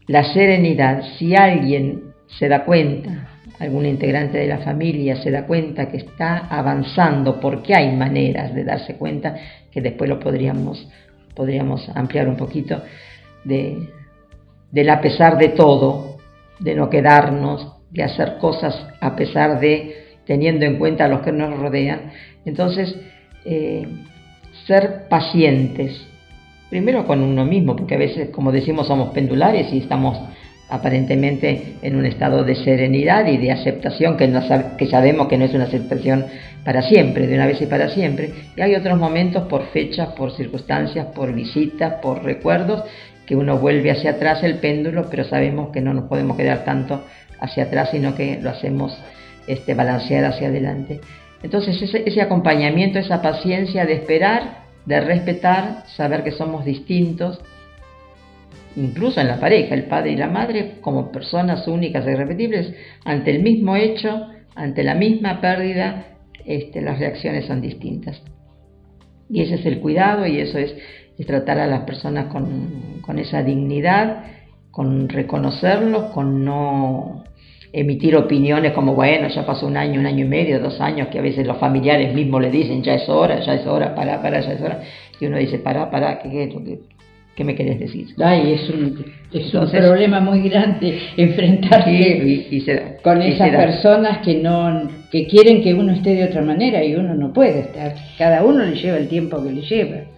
la serenidad. Si alguien se da cuenta, algún integrante de la familia se da cuenta que está avanzando, porque hay maneras de darse cuenta, que después lo podríamos, podríamos ampliar un poquito, de, del a pesar de todo, de no quedarnos, de hacer cosas a pesar de, teniendo en cuenta a los que nos rodean. Entonces, eh, ser pacientes, primero con uno mismo, porque a veces, como decimos, somos pendulares y estamos aparentemente en un estado de serenidad y de aceptación que, que sabemos que no es una aceptación para siempre, de una vez y para siempre. Y hay otros momentos por fechas, por circunstancias, por visitas, por recuerdos, que uno vuelve hacia atrás el péndulo, pero sabemos que no nos podemos quedar tanto hacia atrás, sino que lo hacemos este, balancear hacia adelante. Entonces ese, acompañamiento, esa paciencia de esperar, de respetar, saber que somos distintos, incluso en la pareja, el padre y la madre, como personas únicas e irrepetibles, ante el mismo hecho, ante la misma pérdida, este, las reacciones son distintas. Y ese es el cuidado y eso es, tratar a las personas con, con esa dignidad, con reconocerlos, con no emitir opiniones como, bueno, ya pasó un año, un año y medio, dos años, que a veces los familiares mismos le dicen, ya es hora, ya es hora, para, para, ya es hora. Y uno dice, para, para, ¿qué, qué, me querés decir? Ay, es un, es un problema muy grande enfrentarse con esas personas que, no, que quieren que uno esté de otra manera y uno no puede estar. Cada uno le lleva el tiempo que le lleva.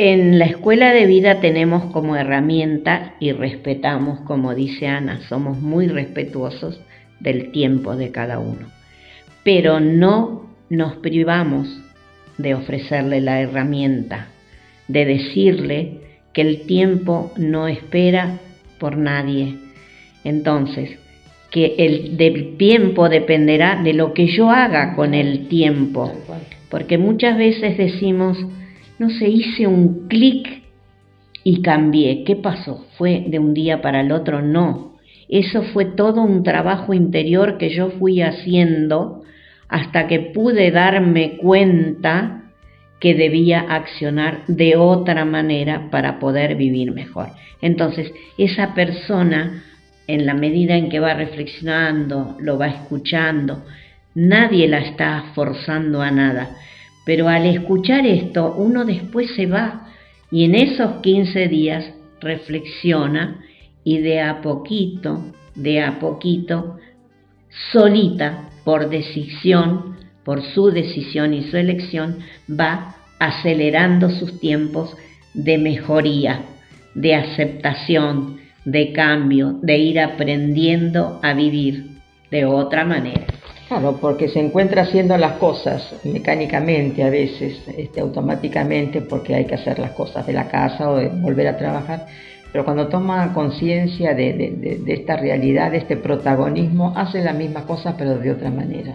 En la escuela de vida tenemos como herramienta y respetamos, como dice Ana, somos muy respetuosos del tiempo de cada uno, pero no nos privamos de ofrecerle la herramienta, de decirle que el tiempo no espera por nadie. Entonces, que el del tiempo dependerá de lo que yo haga con el tiempo, porque muchas veces decimos, no se hice un clic y cambié. ¿Qué pasó? ¿Fue de un día para el otro? No. Eso fue todo un trabajo interior que yo fui haciendo hasta que pude darme cuenta que debía accionar de otra manera para poder vivir mejor. Entonces, esa persona en la medida en que va reflexionando, lo va escuchando, nadie la está forzando a nada. Pero al escuchar esto, uno después se va y en esos 15 días reflexiona y de a poquito, de a poquito, solita, por decisión, por su decisión y su elección, va acelerando sus tiempos de mejoría, de aceptación, de cambio, de ir aprendiendo a vivir de otra manera. Claro, porque se encuentra haciendo las cosas mecánicamente a veces, este, automáticamente, porque hay que hacer las cosas de la casa o de volver a trabajar, pero cuando toma conciencia de, esta realidad, de este protagonismo, hace la misma cosa pero de otra manera.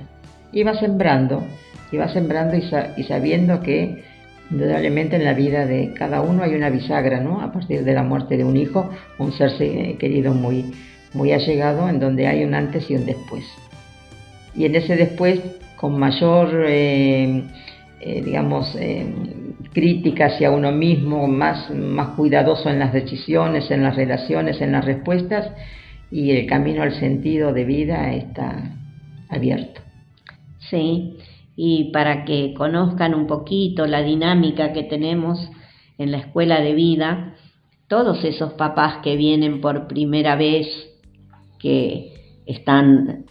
Y va sembrando, y va sembrando y, sabiendo que indudablemente en la vida de cada uno hay una bisagra, ¿no? A partir de la muerte de un hijo, un ser querido muy, muy allegado, en donde hay un antes y un después. Y en ese después, con mayor, eh, eh, digamos, eh, crítica hacia uno mismo, más, más cuidadoso en las decisiones, en las relaciones, en las respuestas, y el camino al sentido de vida está abierto. Sí, y para que conozcan un poquito la dinámica que tenemos en la escuela de vida, todos esos papás que vienen por primera vez, que están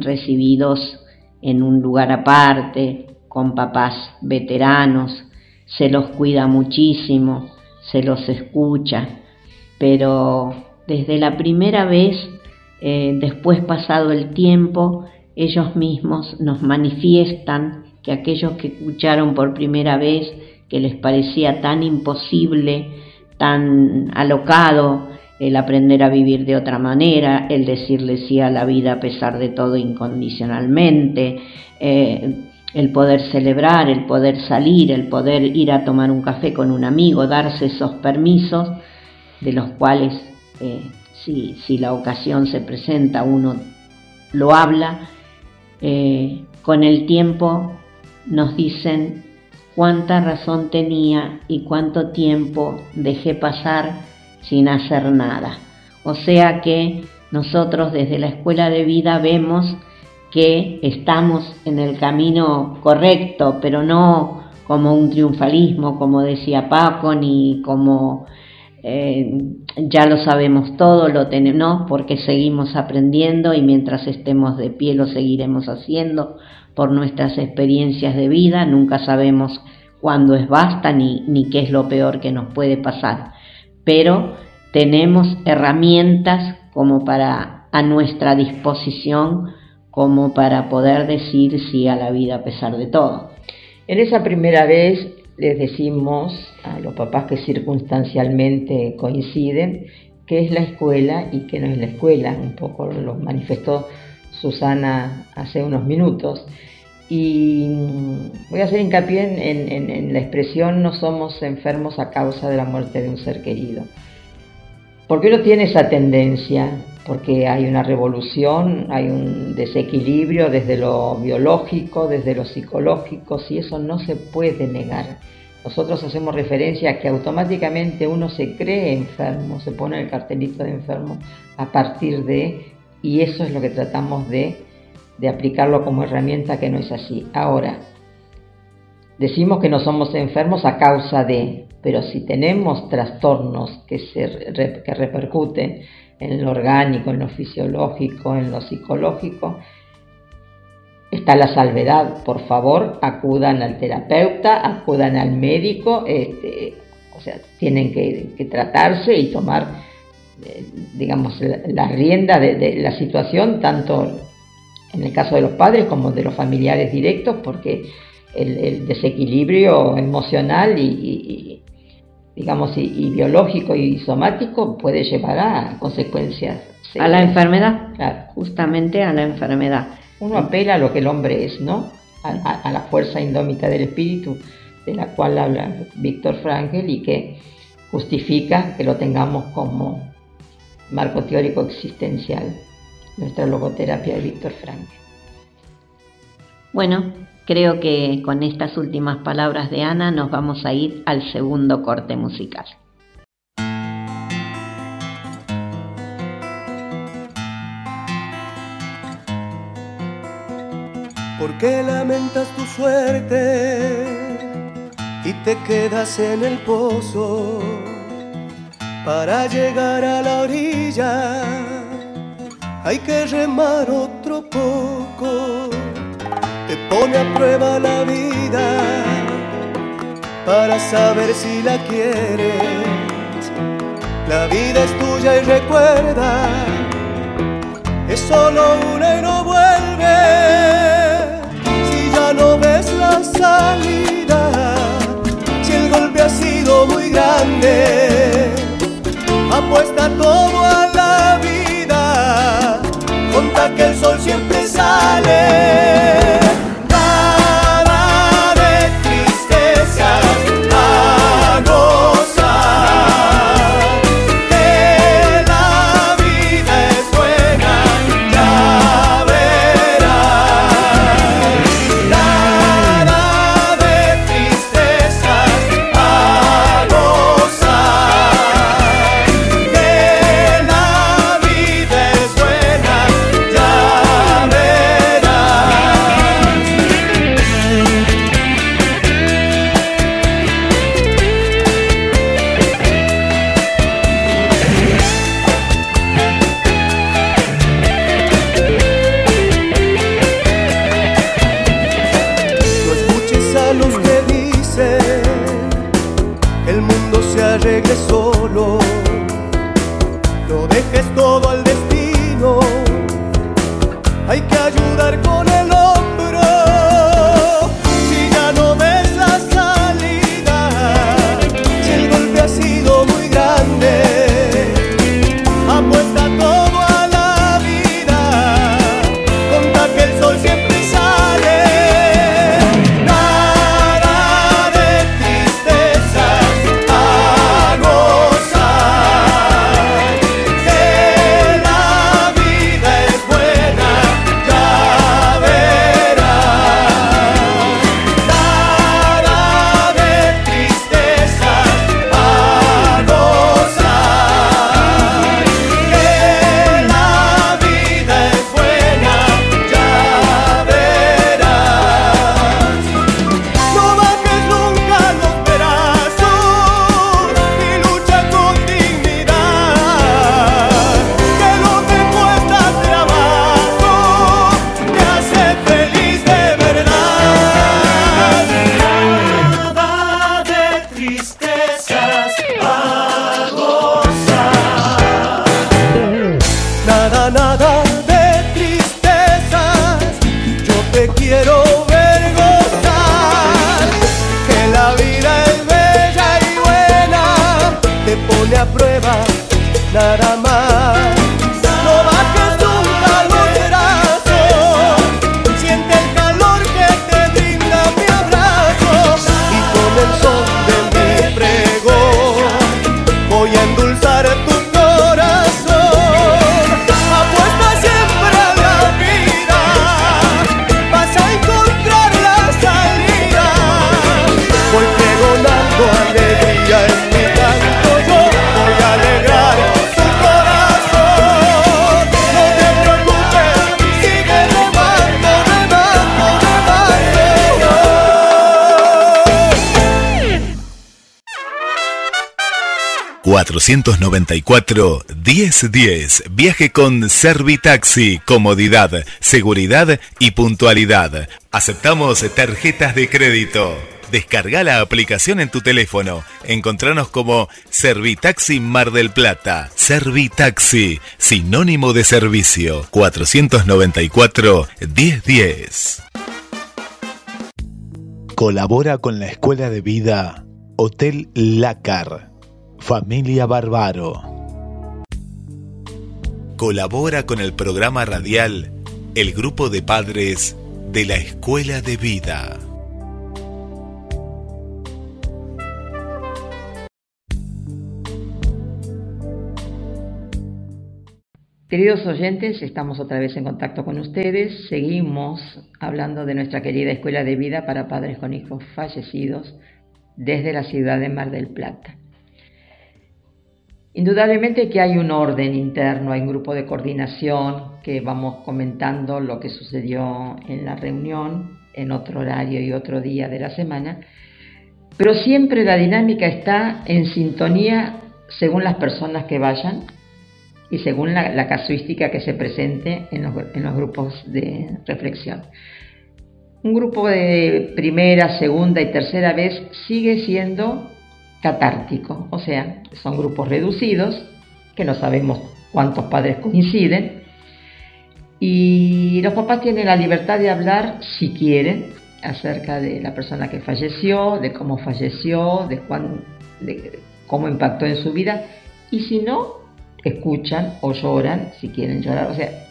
recibidos en un lugar aparte, con papás veteranos, se los cuida muchísimo, se los escucha, pero desde la primera vez, eh, después pasado el tiempo, ellos mismos nos manifiestan que aquellos que escucharon por primera vez, que les parecía tan imposible, tan alocado el aprender a vivir de otra manera, el decirle sí a la vida a pesar de todo incondicionalmente, eh, el poder celebrar, el poder salir, el poder ir a tomar un café con un amigo, darse esos permisos, de los cuales eh, si, si, la ocasión se presenta uno lo habla, eh, con el tiempo nos dicen cuánta razón tenía y cuánto tiempo dejé pasar sin hacer nada. O sea que nosotros desde la escuela de vida vemos que estamos en el camino correcto, pero no como un triunfalismo, como decía Paco, ni como eh, ya lo sabemos todo, lo tenemos, no, porque seguimos aprendiendo y mientras estemos de pie lo seguiremos haciendo por nuestras experiencias de vida, nunca sabemos cuándo es basta ni, ni qué es lo peor que nos puede pasar, pero tenemos herramientas como para a nuestra disposición como para poder decir sí a la vida a pesar de todo. En esa primera vez les decimos a los papás que circunstancialmente coinciden qué es la escuela y qué no es la escuela. Un poco lo manifestó Susana hace unos minutos. Y voy a hacer hincapié en, la expresión no somos enfermos a causa de la muerte de un ser querido. ¿Por qué tiene esa tendencia? porque hay una revolución, hay un desequilibrio desde lo biológico, desde lo psicológico, y eso no se puede negar. Nosotros hacemos referencia a que automáticamente uno se cree enfermo, se pone el cartelito de enfermo a partir de, y eso es lo que tratamos de, de aplicarlo como herramienta que no es así. Ahora, decimos que no somos enfermos a causa de, pero si tenemos trastornos que, se, que repercuten en lo orgánico, en lo fisiológico, en lo psicológico. Está la salvedad, por favor, acudan al terapeuta, acudan al médico, este, o sea, tienen que, tratarse y tomar, eh, digamos, la, rienda de, la situación, tanto en el caso de los padres como de los familiares directos, porque el, desequilibrio emocional y digamos, y, biológico y somático puede llevar a consecuencias. A la enfermedad, justamente a la enfermedad. Uno apela a lo que el hombre es, ¿no? A, la fuerza indómita del espíritu, de la cual habla Víctor Frankl y que justifica que lo tengamos como marco teórico existencial, nuestra logoterapia de Víctor Frank. Bueno, creo que con estas últimas palabras de Ana nos vamos a ir al segundo corte musical. ¿Por qué lamentas tu suerte y te quedas en el pozo para llegar a la orilla? Hay que remar otro poco, te pone a prueba la vida para saber si la quieres. La vida es tuya y recuerda, es solo una y no vuelve. No ves la salida, si el golpe ha sido muy grande, apuesta todo a la vida, conta que el sol siempre sale. ...494 1010... Viaje con Servitaxi. Comodidad, seguridad y puntualidad. Aceptamos tarjetas de crédito. Descarga la aplicación en tu teléfono. Encontranos como Servitaxi Mar del Plata. Servitaxi, sinónimo de servicio. 494 1010. Colabora con la Escuela de Vida Hotel Lácar Familia Bárbaro. Colabora con el programa radial el grupo de padres de la Escuela de Vida. Queridos oyentes, estamos otra vez en contacto con ustedes. Seguimos hablando de nuestra querida Escuela de Vida para Padres con Hijos Fallecidos desde la ciudad de Mar del Plata. Indudablemente que hay un orden interno, hay un grupo de coordinación que vamos comentando lo que sucedió en la reunión en otro horario y otro día de la semana, pero siempre la dinámica está en sintonía según las personas que vayan y según la, casuística que se presente en los grupos de reflexión. Un grupo de primera, segunda y tercera vez sigue siendo catártico, o sea, son grupos reducidos, que no sabemos cuántos padres coinciden, y los papás tienen la libertad de hablar, si quieren, acerca de la persona que falleció, de cómo falleció, de, de cómo impactó en su vida, y si no, escuchan o lloran si quieren llorar. O sea,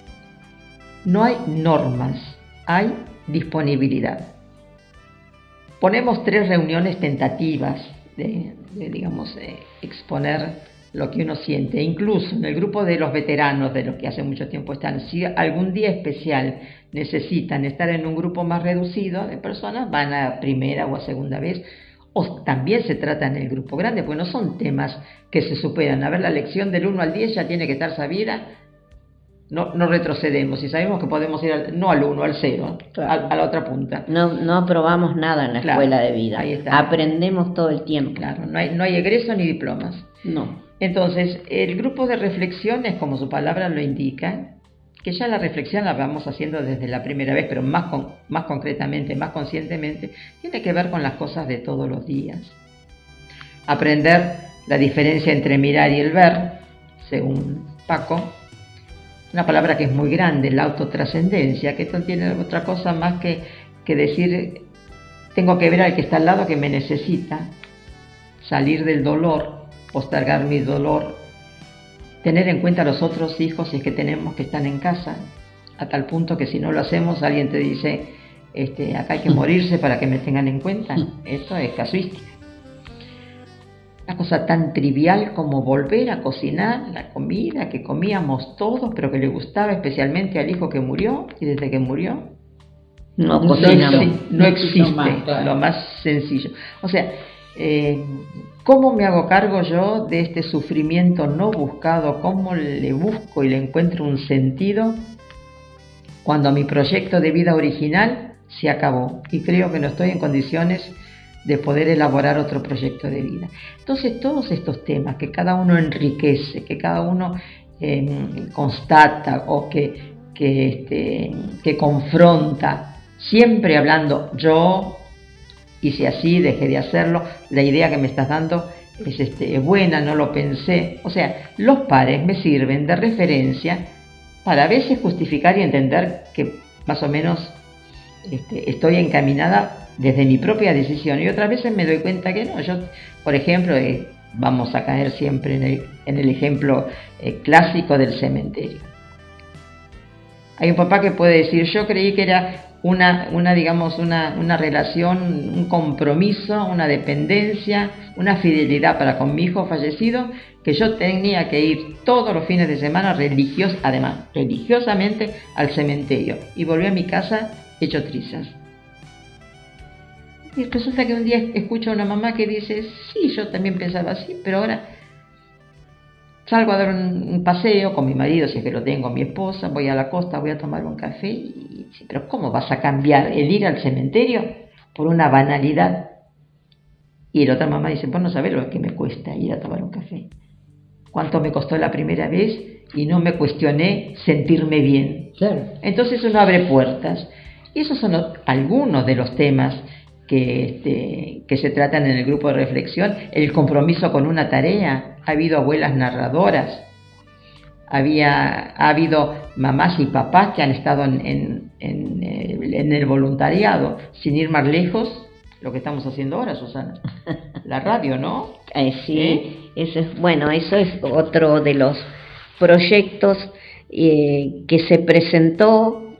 no hay normas, hay disponibilidad. Ponemos tres reuniones tentativas de, digamos, exponer lo que uno siente. Incluso en el grupo de los veteranos, de los que hace mucho tiempo están, si algún día especial necesitan estar en un grupo más reducido de personas, van a primera o a segunda vez. O también se trata en el grupo grande, porque no son temas que se superan. A ver, la lección del 1 al 10 ya tiene que estar sabida no, no retrocedemos y sabemos que podemos ir no al 1, al 0, a, la otra punta. No, no aprobamos nada en la escuela de vida. Ahí está. Aprendemos todo el tiempo. Claro, no hay, no hay egreso ni diplomas. No. Entonces, el grupo de reflexiones, como su palabra lo indica, que ya la reflexión la vamos haciendo desde la primera vez, pero más, con, más concretamente, más conscientemente, tiene que ver con las cosas de todos los días. Aprender la diferencia entre mirar y el ver, según Paco, una palabra que es muy grande, la autotrascendencia, que esto tiene otra cosa más que, que decir, tengo que ver al que está al lado que me necesita, salir del dolor, postergar mi dolor, tener en cuenta a los otros hijos si es que tenemos que están en casa, a tal punto que si no lo hacemos alguien te dice, este, acá hay que morirse para que me tengan en cuenta. Esto es casuística. Una cosa tan trivial como volver a cocinar la comida que comíamos todos, pero que le gustaba especialmente al hijo que murió y desde que murió no, cocinamos. No, existe, lo más sencillo. O sea, eh, ¿cómo me hago cargo yo de este sufrimiento no buscado? ¿Cómo le busco y le encuentro un sentido cuando mi proyecto de vida original se acabó? Y creo que no estoy en condiciones de poder elaborar otro proyecto de vida. Entonces todos estos temas que cada uno enriquece, que cada uno em, constata o que, este, que confronta, siempre hablando yo hice así, dejé de hacerlo, la idea que me estás dando es este, buena, no lo pensé. O sea, los pares me sirven de referencia para a veces justificar y entender que más o menos este, estoy encaminada desde mi propia decisión y otras veces me doy cuenta que no. Yo, por ejemplo, eh, vamos a caer siempre en el, ejemplo eh, clásico del cementerio. Hay un papá que puede decir, yo creí que era una, una digamos, una, relación, un compromiso, una dependencia, una fidelidad para con mi hijo fallecido, que yo tenía que ir todos los fines de semana religios, además, religiosamente al cementerio. Y volví a mi casa hecho trizas. Y resulta que un día escucho a una mamá que dice, sí, yo también pensaba así, pero ahora salgo a dar un, paseo con mi marido, si es que lo tengo, mi esposa, voy a la costa, voy a tomar un café, y, pero ¿cómo vas a cambiar el ir al cementerio por una banalidad? Y la otra mamá dice, pues no sabes lo que me cuesta ir a tomar un café. Cuánto me costó la primera vez y no me cuestioné sentirme bien. Entonces uno abre puertas. Y esos son algunos de los temas que, este, que se tratan en el grupo de reflexión, el compromiso con una tarea. Ha habido abuelas narradoras, había, ha habido mamás y papás que han estado en, en, el, voluntariado, sin ir más lejos, lo que estamos haciendo ahora, Susana. La radio, ¿no? Eh, sí, ¿Eh? Eso es, bueno, eso es otro de los proyectos eh, que se presentó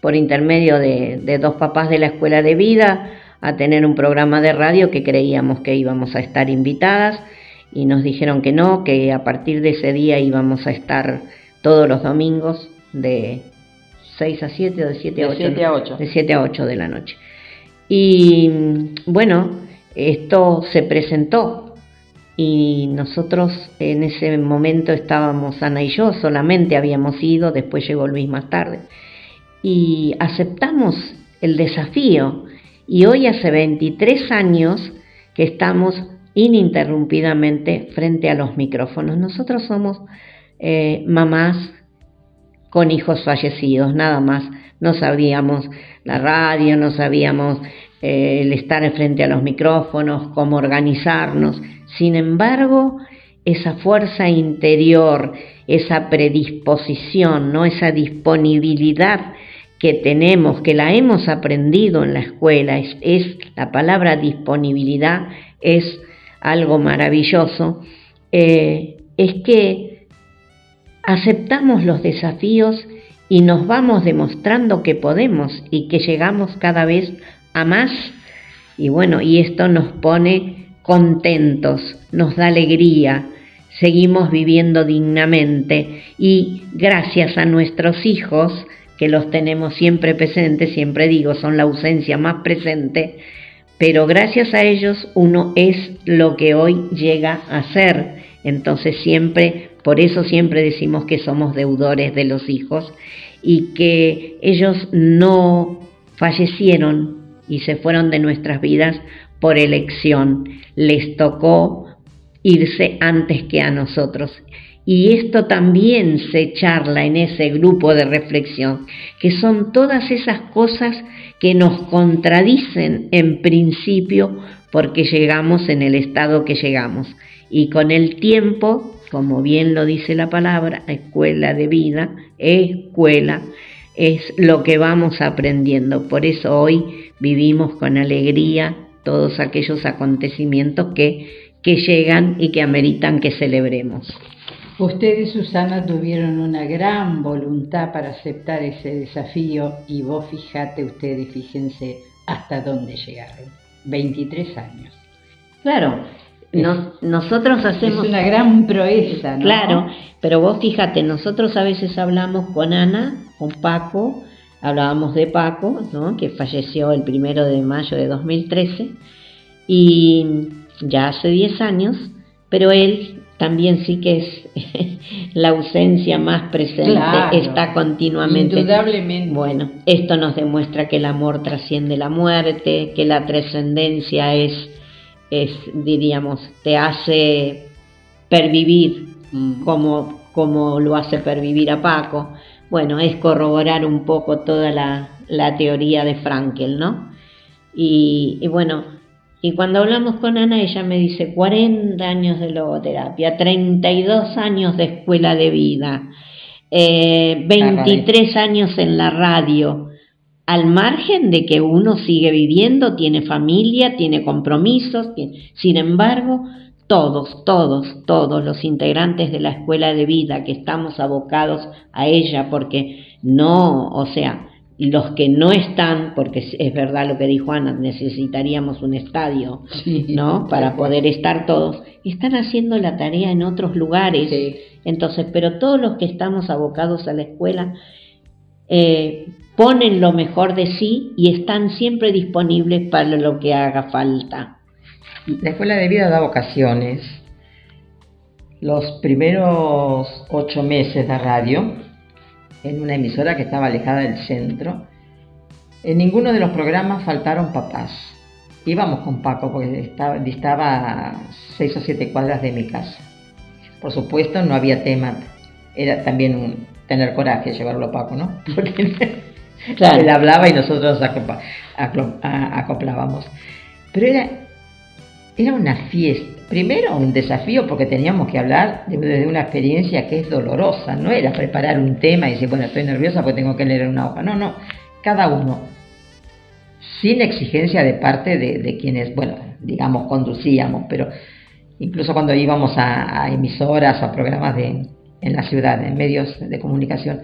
por intermedio de, dos papás de la escuela de vida a tener un programa de radio que creíamos que íbamos a estar invitadas y nos dijeron que no, que a partir de ese día íbamos a estar todos los domingos de 6 a 7 o de 7 a 8. De 7 a 8. De 7 a 8 de la noche. Y bueno, esto se presentó y nosotros en ese momento estábamos Ana y yo, solamente habíamos ido, después llegó Luis más tarde, y aceptamos el desafío. Y hoy hace 23 años que estamos ininterrumpidamente frente a los micrófonos. Nosotros somos eh, mamás con hijos fallecidos, nada más. No sabíamos la radio, no sabíamos eh, el estar frente a los micrófonos, cómo organizarnos. Sin embargo, esa fuerza interior, esa predisposición, ¿no? esa disponibilidad que tenemos, que la hemos aprendido en la escuela, es, la palabra disponibilidad, es algo maravilloso, eh, es que aceptamos los desafíos y nos vamos demostrando que podemos y que llegamos cada vez a más. Y bueno, y esto nos pone contentos, nos da alegría, seguimos viviendo dignamente y gracias a nuestros hijos, que los tenemos siempre presentes, siempre digo, son la ausencia más presente, pero gracias a ellos uno es lo que hoy llega a ser. Entonces siempre, por eso siempre decimos que somos deudores de los hijos y que ellos no fallecieron y se fueron de nuestras vidas por elección. Les tocó irse antes que a nosotros. Y esto también se charla en ese grupo de reflexión, que son todas esas cosas que nos contradicen en principio porque llegamos en el estado que llegamos. Y con el tiempo, como bien lo dice la palabra, escuela de vida, escuela, es lo que vamos aprendiendo. Por eso hoy vivimos con alegría todos aquellos acontecimientos que, que llegan y que ameritan que celebremos. Ustedes, Susana, tuvieron una gran voluntad para aceptar ese desafío y vos fíjate ustedes, fíjense hasta dónde llegaron. 23 años. Claro, nosotros hacemos... Es una gran proeza, ¿no? Claro, pero vos fíjate, nosotros a veces hablamos con Ana, con Paco, hablábamos de Paco, ¿no? que falleció el primero de mayo de 2013, y ya hace 10 años, pero él también sí que es la ausencia más presente, está continuamente. Indudablemente. Bueno, esto nos demuestra que el amor trasciende la muerte, que la trascendencia es, es diríamos, te hace pervivir mm. como, como lo hace pervivir a Paco. Bueno, es corroborar un poco toda la, la teoría de Frankel, ¿no? Y, y bueno, y cuando hablamos con Ana, ella me dice 40 años de logoterapia, 32 años de escuela de vida, 23 eh, años en la radio, al margen de que uno sigue viviendo, tiene familia, tiene compromisos, sin embargo, todos, todos, todos los integrantes de la escuela de vida que estamos abocados a ella, porque no, o sea, los que no están, porque es verdad lo que dijo Ana, necesitaríamos un estadio, ¿no? Para poder estar todos, están haciendo la tarea en otros lugares. Entonces, pero todos los que estamos abocados a la escuela eh, ponen lo mejor de sí y están siempre disponibles para lo que haga falta. La escuela de vida da vocaciones. Los primeros ocho meses de radio en una emisora que estaba alejada del centro. En ninguno de los programas faltaron papás. Íbamos con Paco porque estaba, distaba seis o siete cuadras de mi casa. Por supuesto no había tema, era también un, tener coraje llevarlo a Paco, ¿no? Porque él hablaba y nosotros acoplábamos. Pero era, era una fiesta primero un desafío porque teníamos que hablar de, una experiencia que es dolorosa, no era preparar un tema y decir, bueno, estoy nerviosa porque tengo que leer una hoja, no, no, cada uno, sin exigencia de parte de, quienes, bueno, digamos, conducíamos, pero incluso cuando íbamos a, emisoras o a programas de, en la ciudad, en medios de comunicación,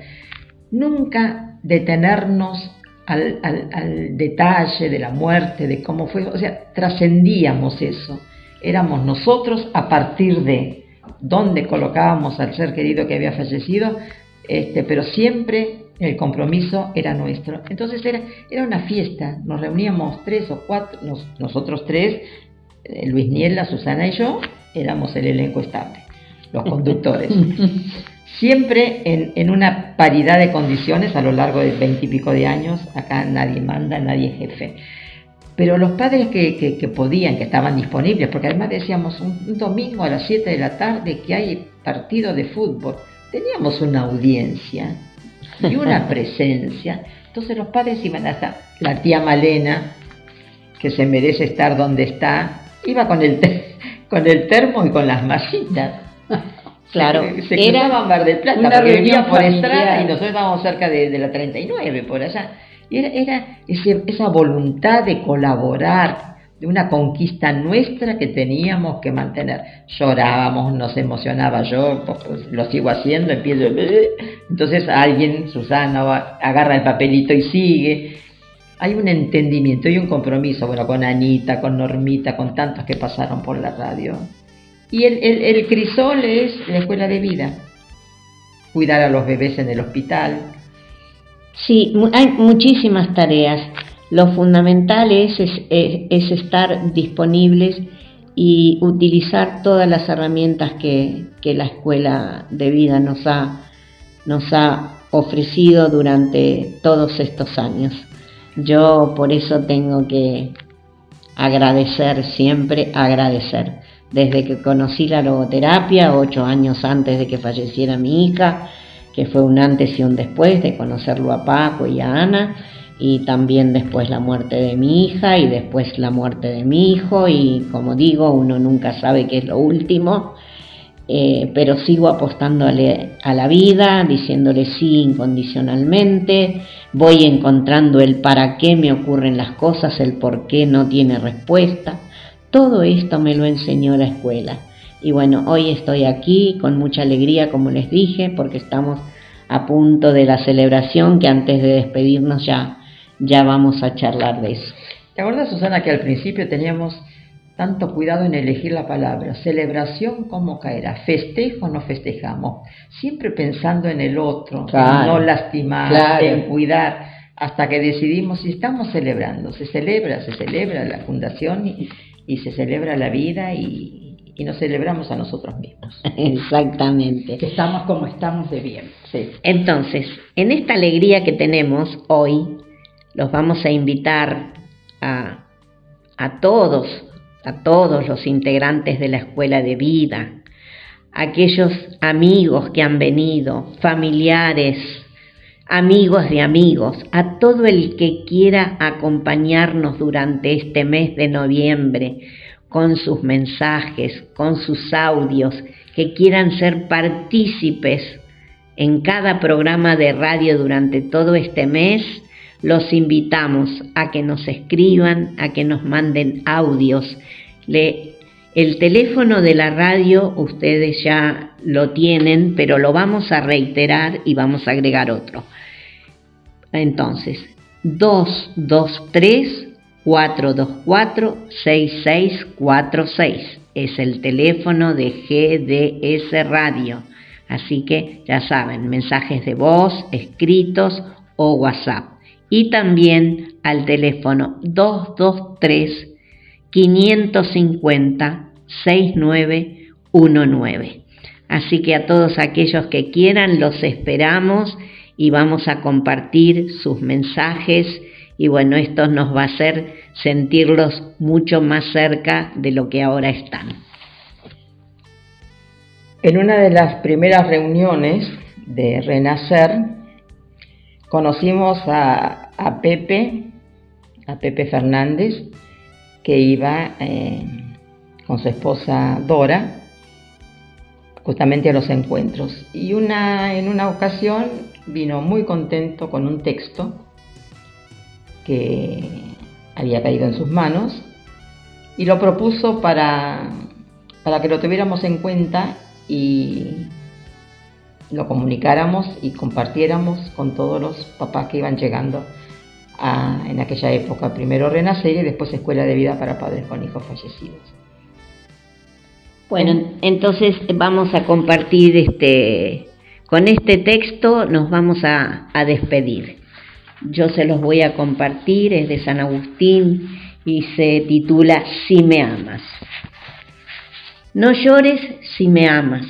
nunca detenernos al, al detalle de la muerte, de cómo fue, o sea, trascendíamos eso éramos nosotros a partir de dónde colocábamos al ser querido que había fallecido, este, pero siempre el compromiso era nuestro. Entonces era, era una fiesta, nos reuníamos tres o cuatro, nosotros tres, eh, Luis Niela, Susana y yo, éramos el elenco estable, los conductores. Siempre en, una paridad de condiciones a lo largo de veintipico de años, acá nadie manda, nadie es jefe. Pero los padres que, podían, que estaban disponibles, porque además decíamos un, domingo a las 7 de la tarde que hay partido de fútbol, teníamos una audiencia y una presencia. Entonces los padres iban hasta la tía Malena, que se merece estar donde está, iba con el, con el termo y con las masitas. Claro, se, era Bar del Plata, porque venía por Estrada y nosotros estábamos cerca de, de, la 39, por allá. Era, era esa voluntad de colaborar, de una conquista nuestra que teníamos que mantener. Llorábamos, nos emocionaba, yo pues, lo sigo haciendo, empiezo, entonces alguien, Susana, agarra el papelito y sigue. Hay un entendimiento y un compromiso, bueno, con Anita, con Normita, con tantos que pasaron por la radio. Y el, el, crisol es la escuela de vida. Cuidar a los bebés en el hospital. Sí, hay muchísimas tareas. Lo fundamental es, es, estar disponibles y utilizar todas las herramientas que, que, la escuela de vida nos ha, nos ha ofrecido durante todos estos años. Yo por eso tengo que agradecer, siempre agradecer desde que conocí la logoterapia, ocho años antes de que falleciera mi hija, que fue un antes y un después de conocerlo a Paco y a Ana, y también después la muerte de mi hija y después la muerte de mi hijo, y como digo, uno nunca sabe qué es lo último, eh, pero sigo apostándole a la vida, diciéndole sí incondicionalmente, voy encontrando el para qué me ocurren las cosas, el por qué no tiene respuesta todo esto me lo enseñó la escuela. Y bueno, hoy estoy aquí con mucha alegría, como les dije, porque estamos a punto de la celebración que antes de despedirnos ya, ya vamos a charlar de eso. ¿Te acuerdas, Susana, que al principio teníamos tanto cuidado en elegir la palabra? Celebración, ¿cómo caerá? ¿Festejo o no festejamos? Siempre pensando en el otro, en no lastimar, en cuidar, hasta que decidimos si estamos celebrando. Se celebra, se celebra la fundación y, y se celebra la vida y, nos celebramos a nosotros mismos. Exactamente. Que estamos como estamos de bien. Entonces, en esta alegría que tenemos hoy, los vamos a invitar a, a todos, a todos los integrantes de la escuela de vida, aquellos amigos que han venido, familiares, amigos de amigos, a todo el que quiera acompañarnos durante este mes de noviembre con sus mensajes, con sus audios, que quieran ser partícipes en cada programa de radio durante todo este mes, los invitamos a que nos escriban, a que nos manden audios. el teléfono de la radio ustedes ya lo tienen, pero lo vamos a reiterar y vamos a agregar otro. Entonces, 223-424-6646 es el teléfono de GDS Radio. Así que ya saben, mensajes de voz, escritos o WhatsApp. Y también al teléfono 223 550 6919. Así que a todos aquellos que quieran, los esperamos y vamos a compartir sus mensajes y bueno, esto nos va a hacer sentirlos mucho más cerca de lo que ahora están. En una de las primeras reuniones de Renacer, conocimos a, Pepe, a Pepe Fernández, que iba eh, con su esposa Dora justamente a los encuentros. Y una, en una ocasión vino muy contento con un texto que había caído en sus manos y lo propuso para, para que lo tuviéramos en cuenta y lo comunicáramos y compartiéramos con todos los papás que iban llegando en aquella época, primero Renacer y después Escuela de Vida para Padres con Hijos Fallecidos. Bueno, entonces vamos a compartir este, con este texto nos vamos a despedir. Yo se los voy a compartir, es de San Agustín y se titula Si me amas. No llores si me amas,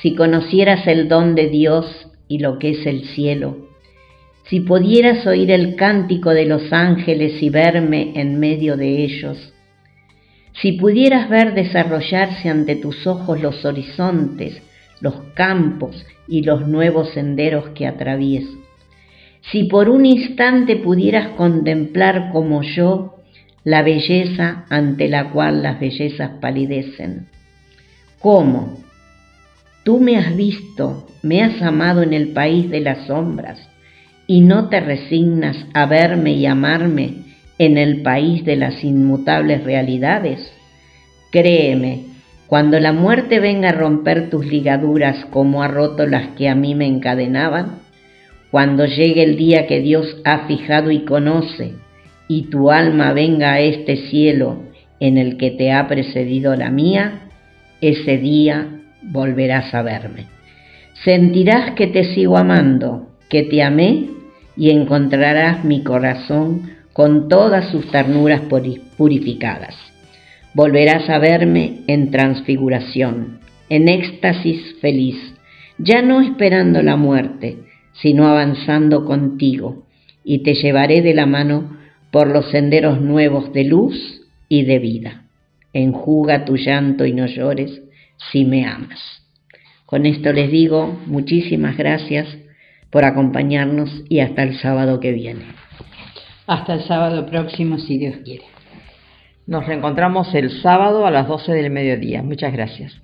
si conocieras el don de Dios y lo que es el cielo, si pudieras oír el cántico de los ángeles y verme en medio de ellos, si pudieras ver desarrollarse ante tus ojos los horizontes, los campos y los nuevos senderos que atravieso, si por un instante pudieras contemplar como yo la belleza ante la cual las bellezas palidecen, ¿Cómo? Tú me has visto, me has amado en el país de las sombras, y no te resignas a verme y amarme en el país de las inmutables realidades. Créeme, cuando la muerte venga a romper tus ligaduras como ha roto las que a mí me encadenaban, cuando llegue el día que Dios ha fijado y conoce, y tu alma venga a este cielo en el que te ha precedido la mía, ese día volverás a verme. Sentirás que te sigo amando, que te amé y encontrarás mi corazón con todas sus ternuras purificadas. Volverás a verme en transfiguración, en éxtasis feliz, ya no esperando la muerte, sino avanzando contigo, y te llevaré de la mano por los senderos nuevos de luz y de vida enjuga tu llanto y no llores si me amas. Con esto les digo muchísimas gracias por acompañarnos y hasta el sábado que viene. Hasta el sábado próximo, si Dios quiere. Nos reencontramos el sábado a las 12 del mediodía. Muchas gracias.